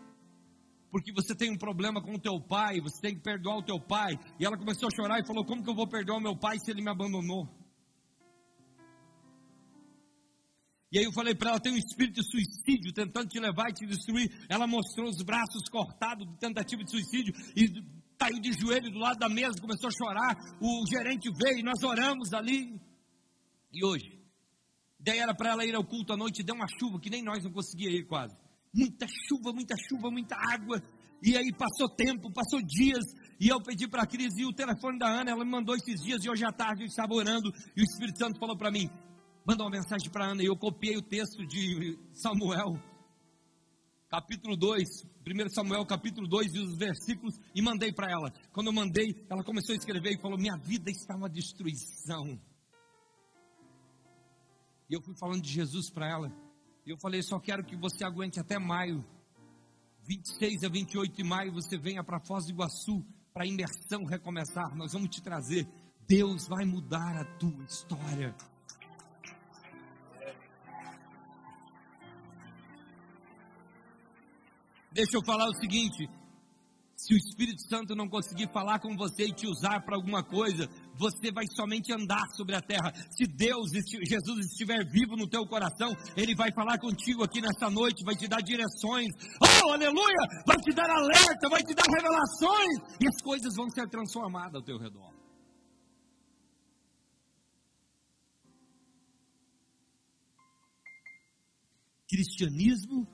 Porque você tem um problema com o teu pai, você tem que perdoar o teu pai. E ela começou a chorar e falou: Como que eu vou perdoar o meu pai se ele me abandonou? E aí eu falei para ela: tem um espírito de suicídio tentando te levar e te destruir. Ela mostrou os braços cortados de tentativa de suicídio e caiu de joelho do lado da mesa, começou a chorar. O gerente veio nós oramos ali. E hoje, daí era para ela ir ao culto à noite, deu uma chuva que nem nós não conseguia ir quase muita chuva, muita chuva, muita água. E aí passou tempo, passou dias, e eu pedi para a Cris e o telefone da Ana, ela me mandou esses dias, e hoje à tarde eu estava orando, e o Espírito Santo falou para mim, manda uma mensagem para Ana, e eu copiei o texto de Samuel, capítulo 2, 1 Samuel capítulo 2, e os versículos, e mandei para ela. Quando eu mandei, ela começou a escrever e falou, minha vida está uma destruição. E eu fui falando de Jesus para ela, e eu falei, só quero que você aguente até maio. 26 a 28 de maio você venha para Foz do Iguaçu para a imersão recomeçar. Nós vamos te trazer. Deus vai mudar a tua história. Deixa eu falar o seguinte: se o Espírito Santo não conseguir falar com você e te usar para alguma coisa, você vai somente andar sobre a terra. Se Deus, Jesus estiver vivo no teu coração, Ele vai falar contigo aqui nesta noite, vai te dar direções. Oh, aleluia! Vai te dar alerta, vai te dar revelações, e as coisas vão ser transformadas ao teu redor. Cristianismo,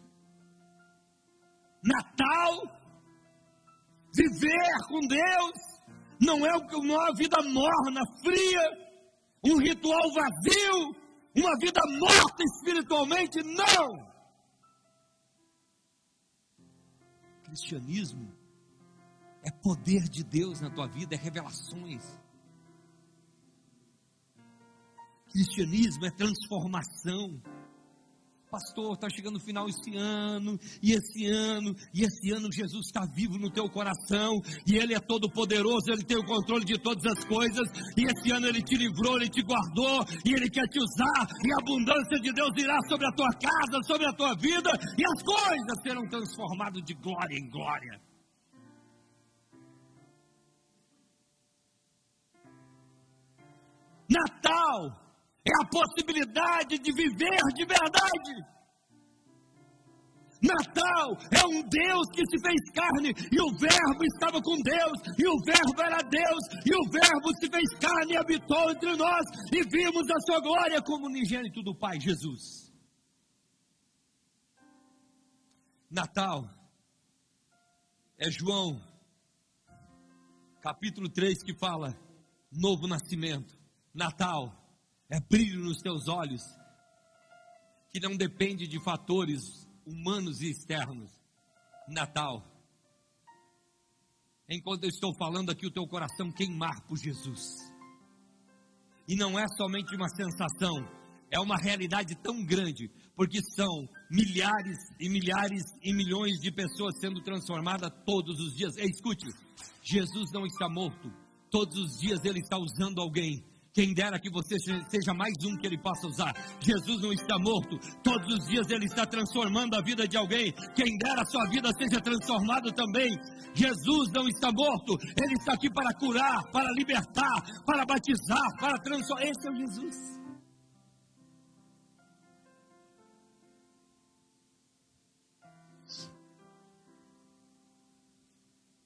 Natal, Viver com Deus não é uma vida morna, fria, um ritual vazio, uma vida morta espiritualmente, não. Cristianismo é poder de Deus na tua vida, é revelações. Cristianismo é transformação pastor, está chegando o final esse ano, e esse ano, e esse ano Jesus está vivo no teu coração, e Ele é todo poderoso, Ele tem o controle de todas as coisas, e esse ano Ele te livrou, Ele te guardou, e Ele quer te usar, e a abundância de Deus irá sobre a tua casa, sobre a tua vida, e as coisas serão transformadas de glória em glória. Natal é a possibilidade de viver de verdade. Natal é um Deus que se fez carne e o Verbo estava com Deus e o Verbo era Deus e o Verbo se fez carne e habitou entre nós e vimos a sua glória como unigênito do Pai Jesus. Natal é João capítulo 3 que fala novo nascimento. Natal é brilho nos teus olhos, que não depende de fatores humanos e externos. Natal. Enquanto eu estou falando aqui, o teu coração queimar por Jesus. E não é somente uma sensação, é uma realidade tão grande, porque são milhares e milhares e milhões de pessoas sendo transformadas todos os dias. Ei, escute, Jesus não está morto, todos os dias ele está usando alguém Quem dera que você seja mais um que ele possa usar. Jesus não está morto. Todos os dias ele está transformando a vida de alguém. Quem dera a sua vida seja transformada também. Jesus não está morto. Ele está aqui para curar, para libertar, para batizar, para transformar. Esse é o Jesus.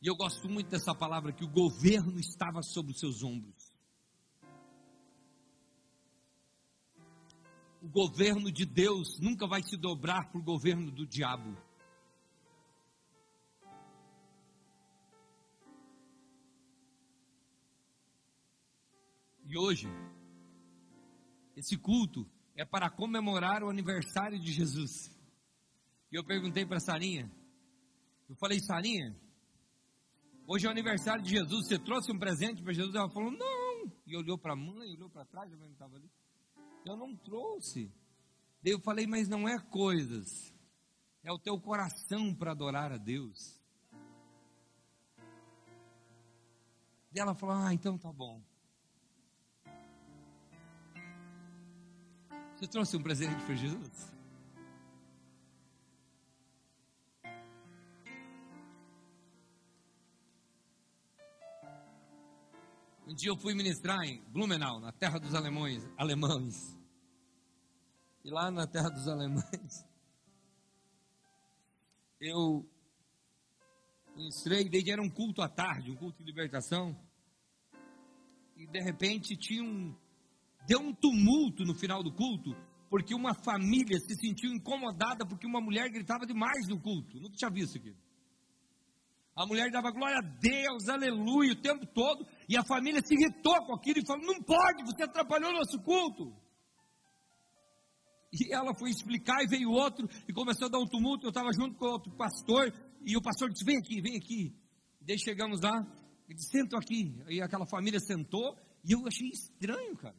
E eu gosto muito dessa palavra que o governo estava sobre os seus ombros. O governo de Deus nunca vai se dobrar para o governo do diabo. E hoje, esse culto é para comemorar o aniversário de Jesus. E eu perguntei para Sarinha, eu falei, Sarinha, Hoje é o aniversário de Jesus. Você trouxe um presente para Jesus? Ela falou, não. E olhou para a mãe, olhou para trás, a mãe não estava ali. Eu não trouxe. Daí eu falei, mas não é coisas. É o teu coração para adorar a Deus. E ela falou, ah, então tá bom. Você trouxe um presente para Jesus? Um dia eu fui ministrar em Blumenau, na terra dos alemães, alemães. E lá na terra dos alemães, eu ministrei, desde era um culto à tarde, um culto de libertação. E de repente tinha um deu um tumulto no final do culto, porque uma família se sentiu incomodada porque uma mulher gritava demais no culto. Nunca tinha visto aquilo. A mulher dava glória a Deus, aleluia, o tempo todo. E a família se irritou com aquilo e falou: Não pode, você atrapalhou o nosso culto. E ela foi explicar e veio outro e começou a dar um tumulto. Eu estava junto com outro pastor e o pastor disse: Vem aqui, vem aqui. Daí chegamos lá, ele disse: Senta aqui. E aquela família sentou e eu achei estranho, cara.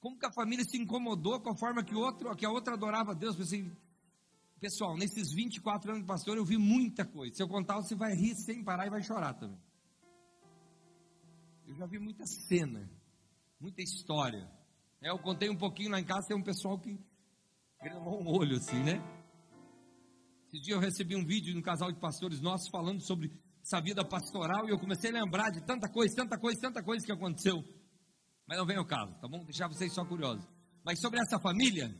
Como que a família se incomodou com a forma que, outro, que a outra adorava a Deus. Eu pensei, Pessoal, nesses 24 anos de pastor, eu vi muita coisa. Se eu contar, você vai rir sem parar e vai chorar também. Eu já vi muita cena, muita história. Eu contei um pouquinho lá em casa, tem um pessoal que grilou um olho assim, né? Esse dia eu recebi um vídeo de um casal de pastores nossos falando sobre essa vida pastoral e eu comecei a lembrar de tanta coisa, tanta coisa, tanta coisa que aconteceu. Mas não vem ao caso, tá bom? Deixar vocês só curiosos. Mas sobre essa família,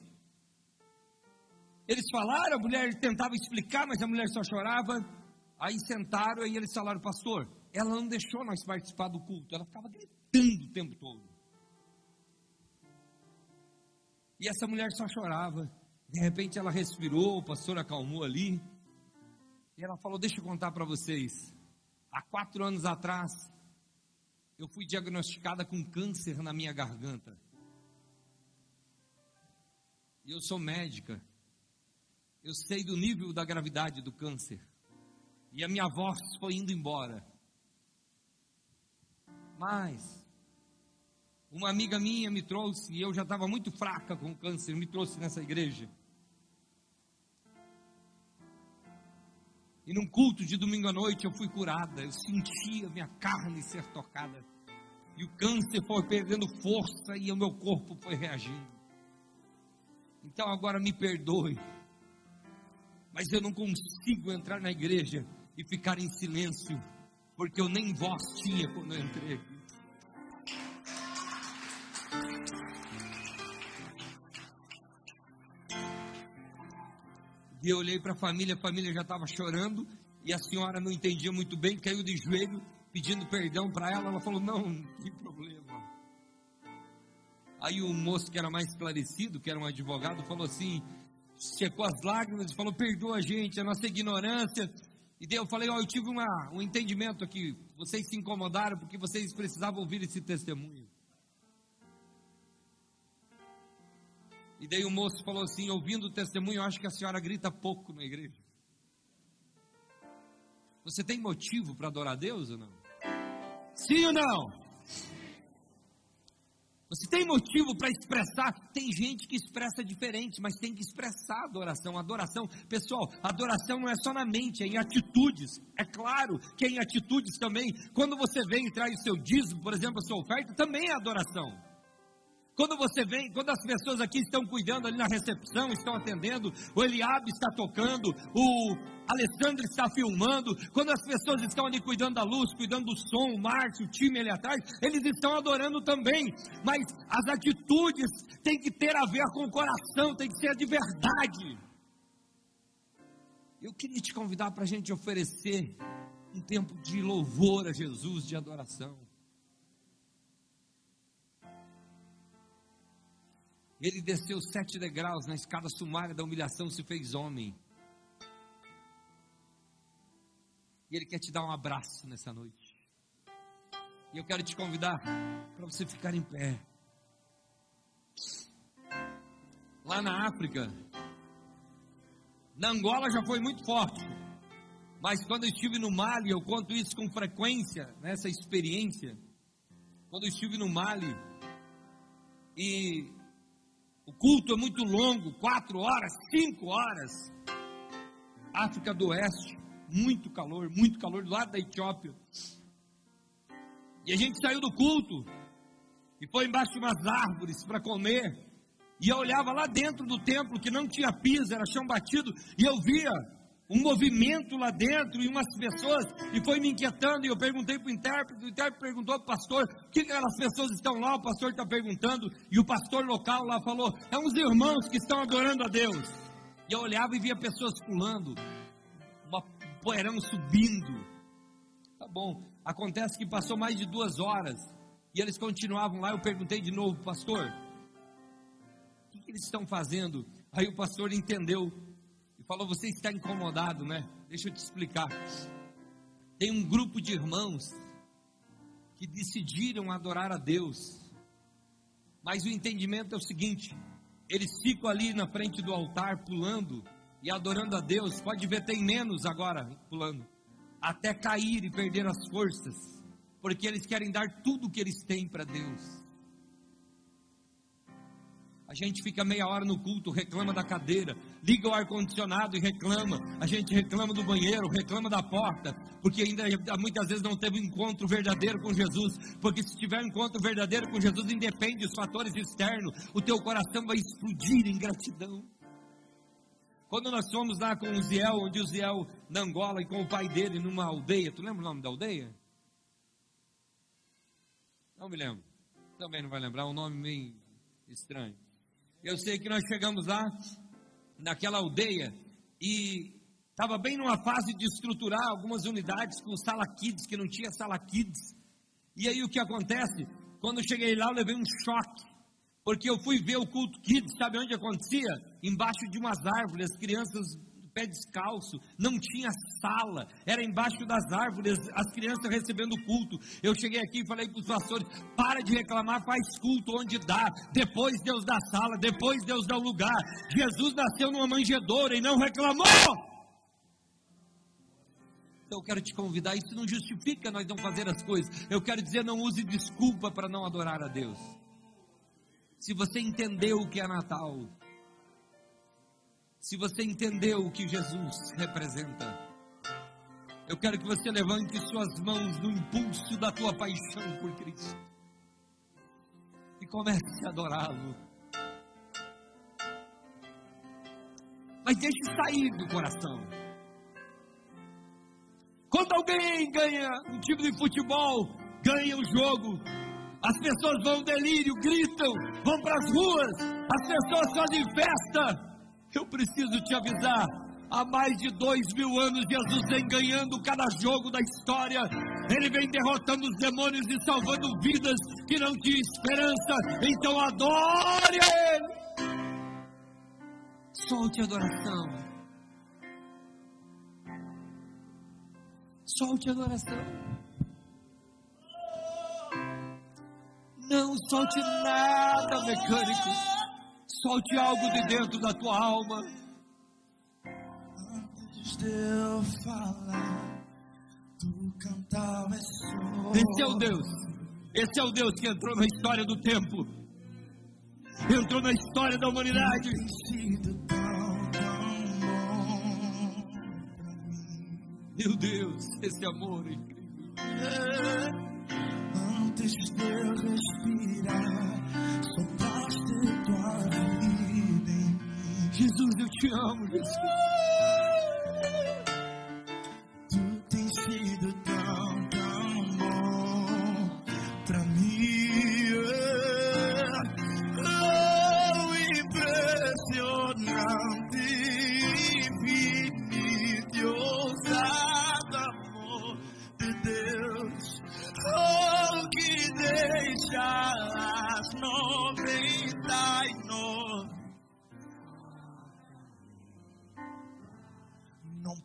eles falaram, a mulher tentava explicar, mas a mulher só chorava. Aí sentaram e eles falaram, pastor, ela não deixou nós participar do culto, ela ficava gritando o tempo todo. E essa mulher só chorava. De repente ela respirou, o pastor acalmou ali. E ela falou: Deixa eu contar para vocês. Há quatro anos atrás, eu fui diagnosticada com câncer na minha garganta. E eu sou médica. Eu sei do nível da gravidade do câncer. E a minha voz foi indo embora. Mas uma amiga minha me trouxe, e eu já estava muito fraca com o câncer, me trouxe nessa igreja. E num culto de domingo à noite eu fui curada, eu sentia minha carne ser tocada. E o câncer foi perdendo força e o meu corpo foi reagindo. Então agora me perdoe mas eu não consigo entrar na igreja e ficar em silêncio, porque eu nem voz tinha quando eu entrei E eu olhei para a família, a família já estava chorando, e a senhora não entendia muito bem, caiu de joelho pedindo perdão para ela. Ela falou: Não, tem problema. Aí o moço que era mais esclarecido, que era um advogado, falou assim: secou as lágrimas e falou: perdoa a gente, a nossa ignorância. E daí eu falei: ó, oh, eu tive uma, um entendimento aqui. Vocês se incomodaram porque vocês precisavam ouvir esse testemunho. E daí o moço falou assim: ouvindo o testemunho, eu acho que a senhora grita pouco na igreja. Você tem motivo para adorar a Deus ou não? Sim ou não? Você tem motivo para expressar? Tem gente que expressa diferente, mas tem que expressar adoração. Adoração, pessoal, adoração não é só na mente, é em atitudes. É claro que é em atitudes também. Quando você vem e traz o seu dízimo, por exemplo, a sua oferta, também é adoração. Quando você vem, quando as pessoas aqui estão cuidando ali na recepção, estão atendendo, o Eliabe está tocando, o Alessandro está filmando, quando as pessoas estão ali cuidando da luz, cuidando do som, o Márcio, o time ali atrás, eles estão adorando também, mas as atitudes têm que ter a ver com o coração, tem que ser de verdade. Eu queria te convidar para a gente oferecer um tempo de louvor a Jesus, de adoração. Ele desceu sete degraus na escada sumária da humilhação, se fez homem. E Ele quer te dar um abraço nessa noite. E eu quero te convidar para você ficar em pé. Lá na África, na Angola já foi muito forte. Mas quando eu estive no Mali, eu conto isso com frequência, nessa experiência. Quando eu estive no Mali, e o culto é muito longo, quatro horas, cinco horas. África do Oeste, muito calor, muito calor do lado da Etiópia. E a gente saiu do culto e foi embaixo de umas árvores para comer. E eu olhava lá dentro do templo que não tinha piso, era chão batido, e eu via um movimento lá dentro e umas pessoas, e foi me inquietando, e eu perguntei para o intérprete, o intérprete perguntou para o pastor, o que aquelas pessoas estão lá, o pastor está perguntando, e o pastor local lá falou, é uns irmãos que estão adorando a Deus, e eu olhava e via pessoas pulando, uma poeirão subindo, tá bom, acontece que passou mais de duas horas, e eles continuavam lá, eu perguntei de novo, pastor, o que, que eles estão fazendo? Aí o pastor entendeu falou: Você está incomodado, né? Deixa eu te explicar. Tem um grupo de irmãos que decidiram adorar a Deus, mas o entendimento é o seguinte: eles ficam ali na frente do altar pulando e adorando a Deus. Pode ver, tem menos agora pulando, até cair e perder as forças, porque eles querem dar tudo o que eles têm para Deus. A gente fica meia hora no culto, reclama da cadeira, liga o ar-condicionado e reclama. A gente reclama do banheiro, reclama da porta, porque ainda muitas vezes não teve um encontro verdadeiro com Jesus. Porque se tiver um encontro verdadeiro com Jesus, independe dos fatores externos, o teu coração vai explodir em gratidão. Quando nós fomos lá com o Ziel, onde o Ziel, na Angola, e com o pai dele, numa aldeia, tu lembra o nome da aldeia? Não me lembro. Também não vai lembrar, um nome meio estranho. Eu sei que nós chegamos lá, naquela aldeia, e estava bem numa fase de estruturar algumas unidades com sala kids, que não tinha sala kids. E aí o que acontece? Quando eu cheguei lá, eu levei um choque. Porque eu fui ver o culto kids, sabe onde acontecia? Embaixo de umas árvores, as crianças pé descalço, não tinha sala, era embaixo das árvores, as crianças recebendo culto. Eu cheguei aqui e falei para os pastores: para de reclamar, faz culto onde dá, depois Deus dá sala, depois Deus dá o lugar. Jesus nasceu numa manjedoura e não reclamou. Então eu quero te convidar, isso não justifica nós não fazer as coisas. Eu quero dizer, não use desculpa para não adorar a Deus. Se você entendeu o que é Natal, se você entendeu o que Jesus representa, eu quero que você levante suas mãos no impulso da tua paixão por Cristo e comece a adorá-lo. Mas deixe sair do coração. Quando alguém ganha um time de futebol, ganha o jogo, as pessoas vão delírio, gritam, vão para as ruas, as pessoas fazem festa, eu preciso te avisar. Há mais de dois mil anos, Jesus vem ganhando cada jogo da história. Ele vem derrotando os demônios e salvando vidas que não tinham esperança. Então adore Ele. Solte adoração. Solte adoração. Não solte nada mecânico. Solte algo de dentro da tua alma. Antes de eu falar, tu cantava Esse é o Deus. Esse é o Deus que entrou na história do tempo entrou na história da humanidade. Meu Deus, esse amor é incrível. Antes de eu respirar, sopraste tua vida. Jesus, eu te amo, Jesus.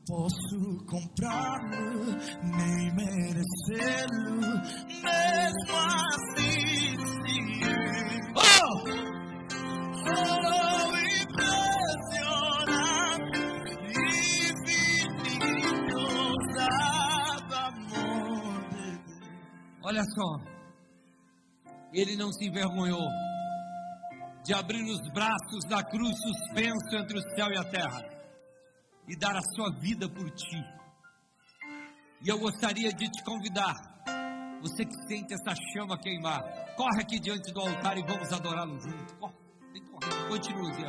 Posso comprá-lo, nem merecê-lo, mesmo assim. sim. Oh! Olha só, ele não se envergonhou de abrir os braços da cruz suspenso entre o céu e a terra e dar a sua vida por ti. E eu gostaria de te convidar, você que sente essa chama queimar, corre aqui diante do altar e vamos adorá-lo junto. Corre, vem corre, continua, Zé.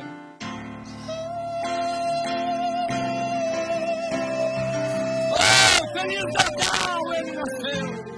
Oh, Feliz Natal, ele nasceu!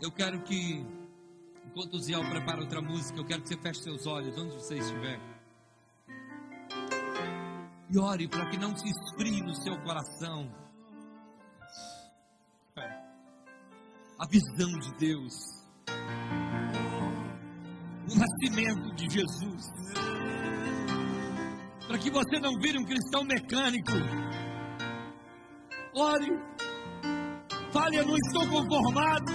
Eu quero que, enquanto o Ziel prepara outra música, eu quero que você feche seus olhos, onde você estiver. E ore para que não se esfrie no seu coração a visão de Deus, o nascimento de Jesus, para que você não vire um cristão mecânico. Ore, fale, eu não estou conformado.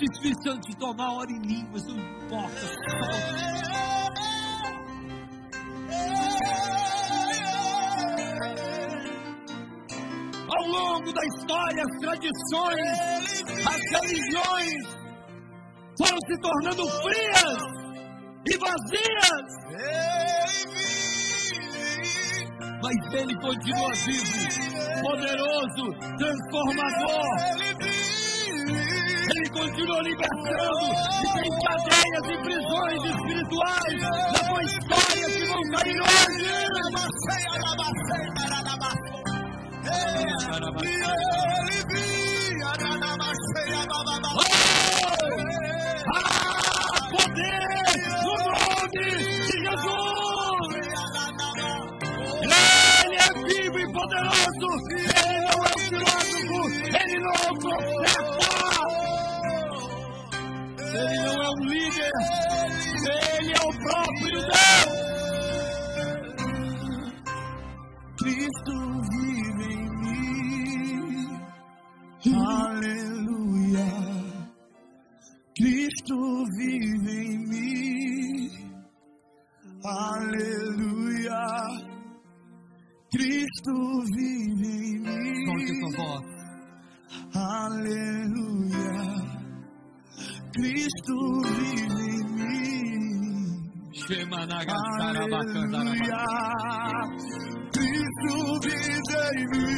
O Espírito Santo te tomar, ore em línguas, não importa. Ao longo da história, as tradições, as religiões foram se tornando frias e vazias. Mas Ele continua vivo, poderoso, transformador. Continua libertando e tem cadeias e prisões espirituais na tua história que vão cair hoje. Há poder no nome de Jesus. Ele é vivo e poderoso. Ele não é filósofo. Ele não é ele não é um líder, ele é o próprio Deus. Cristo vive em mim. Aleluia. Cristo vive em mim. Aleluia. Cristo vive em mim. Solte sua voz. Aleluia. Cristo vive em mim. Aleluia. Cristo vive em mim.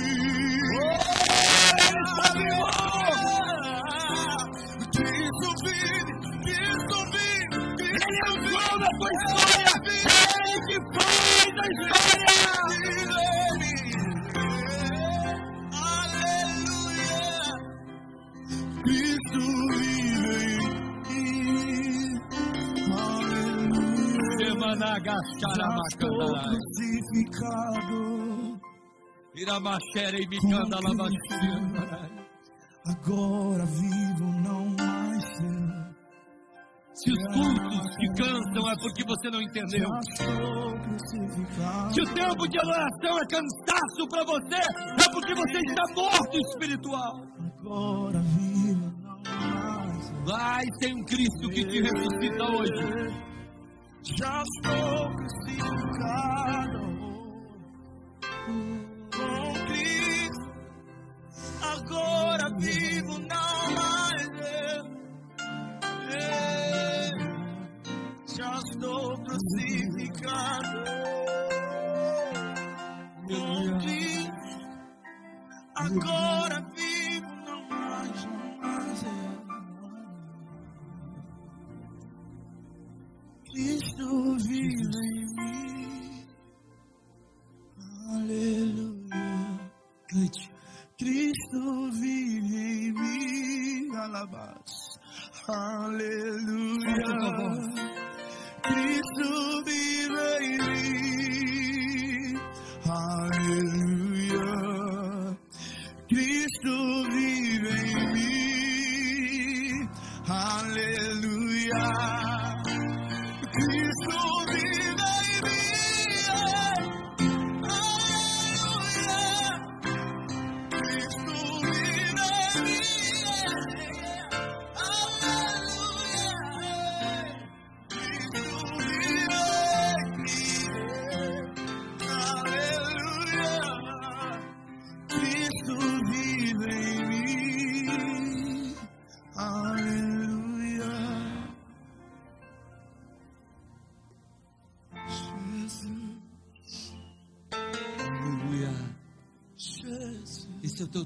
Cristo vive, Cristo vive, Ele é crucificado. Agora vivo não mais eu. Se os cultos te cansam é porque você não entendeu. Se o tempo de adoração é cansaço para você, é porque você está morto espiritual. Agora vivo não mais eu. Mas tem um Cristo que te ressuscita hoje. Já estou crucificado com Cristo. Agora vivo não mais eu. Já estou crucificado com Cristo. Agora Cristo vive em mim. Aleluia. Cante. Cristo vive em mim. Alabás. Aleluia. Cristo vive em mim. Aleluia. Cristo vive em mim. Aleluia.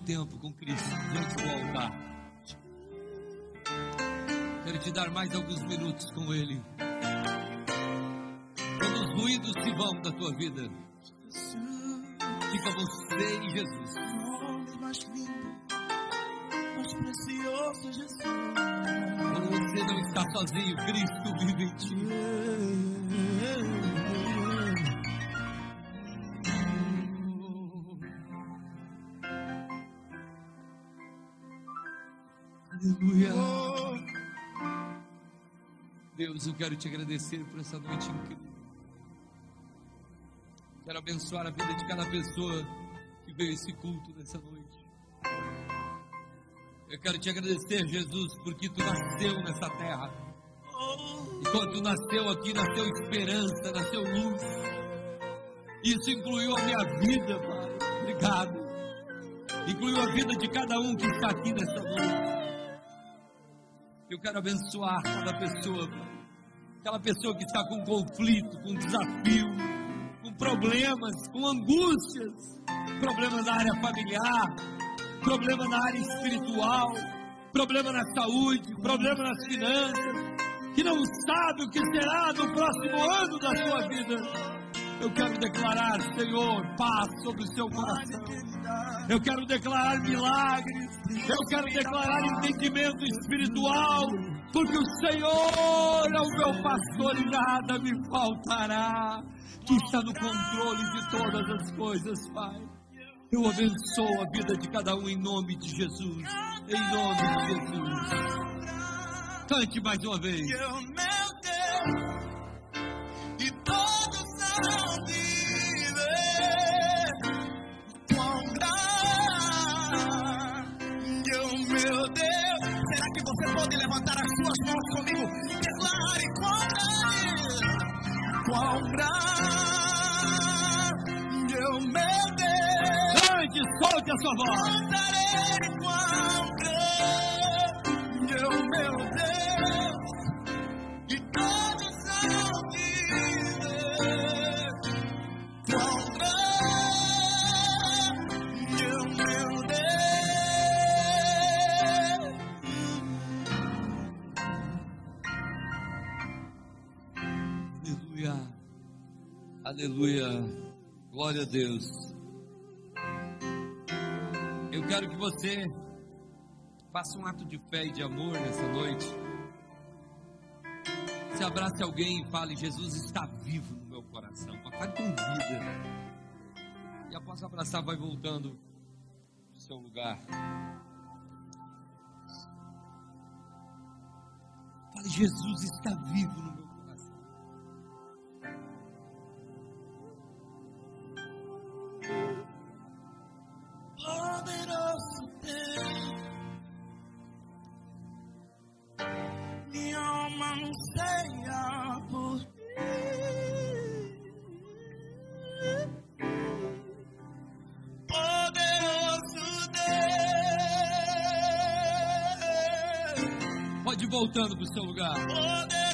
Tempo com Cristo diante do altar. Quero te dar mais alguns minutos com Ele. Quando os ruídos se vão da tua vida, fica você e Jesus. Mais lindo, mais precioso, Jesus. Quando você não está sozinho, Cristo vive em ti. Deus, eu quero te agradecer por essa noite incrível. Quero abençoar a vida de cada pessoa que veio esse culto nessa noite. Eu quero te agradecer, Jesus, porque tu nasceu nessa terra. E quando tu nasceu aqui, nasceu esperança, nasceu luz. Isso incluiu a minha vida, Pai. Obrigado. Incluiu a vida de cada um que está aqui nessa noite. Eu quero abençoar cada pessoa, Pai. Aquela pessoa que está com conflito, com desafio, com problemas, com angústias, problema na área familiar, problema na área espiritual, problema na saúde, problema nas finanças, que não sabe o que será no próximo ano da sua vida. Eu quero declarar, Senhor, paz sobre o seu coração. Eu quero declarar milagres. Eu quero declarar entendimento espiritual. Porque o Senhor é o meu pastor e nada me faltará. Que está no controle de todas as coisas, Pai. Eu abençoo a vida de cada um em nome de Jesus. Em nome de Jesus. Cante mais uma vez. O meu Deus e todos não viver com graça. Que o meu Deus, será que você pode levantar mãos comigo? Declare com graça, com graça. Que o meu Deus. Cante, solte a sua voz. Cantarei quão grande é o meu Deus. E todos vão dizer quão Aleluia. Glória a Deus. Eu quero que você faça um ato de fé e de amor nessa noite. Se abrace alguém e fale: Jesus está vivo no meu coração. Fale com vida. E após abraçar, vai voltando para o seu lugar. Fale: Jesus está vivo no meu voltando para o seu lugar. Poderoso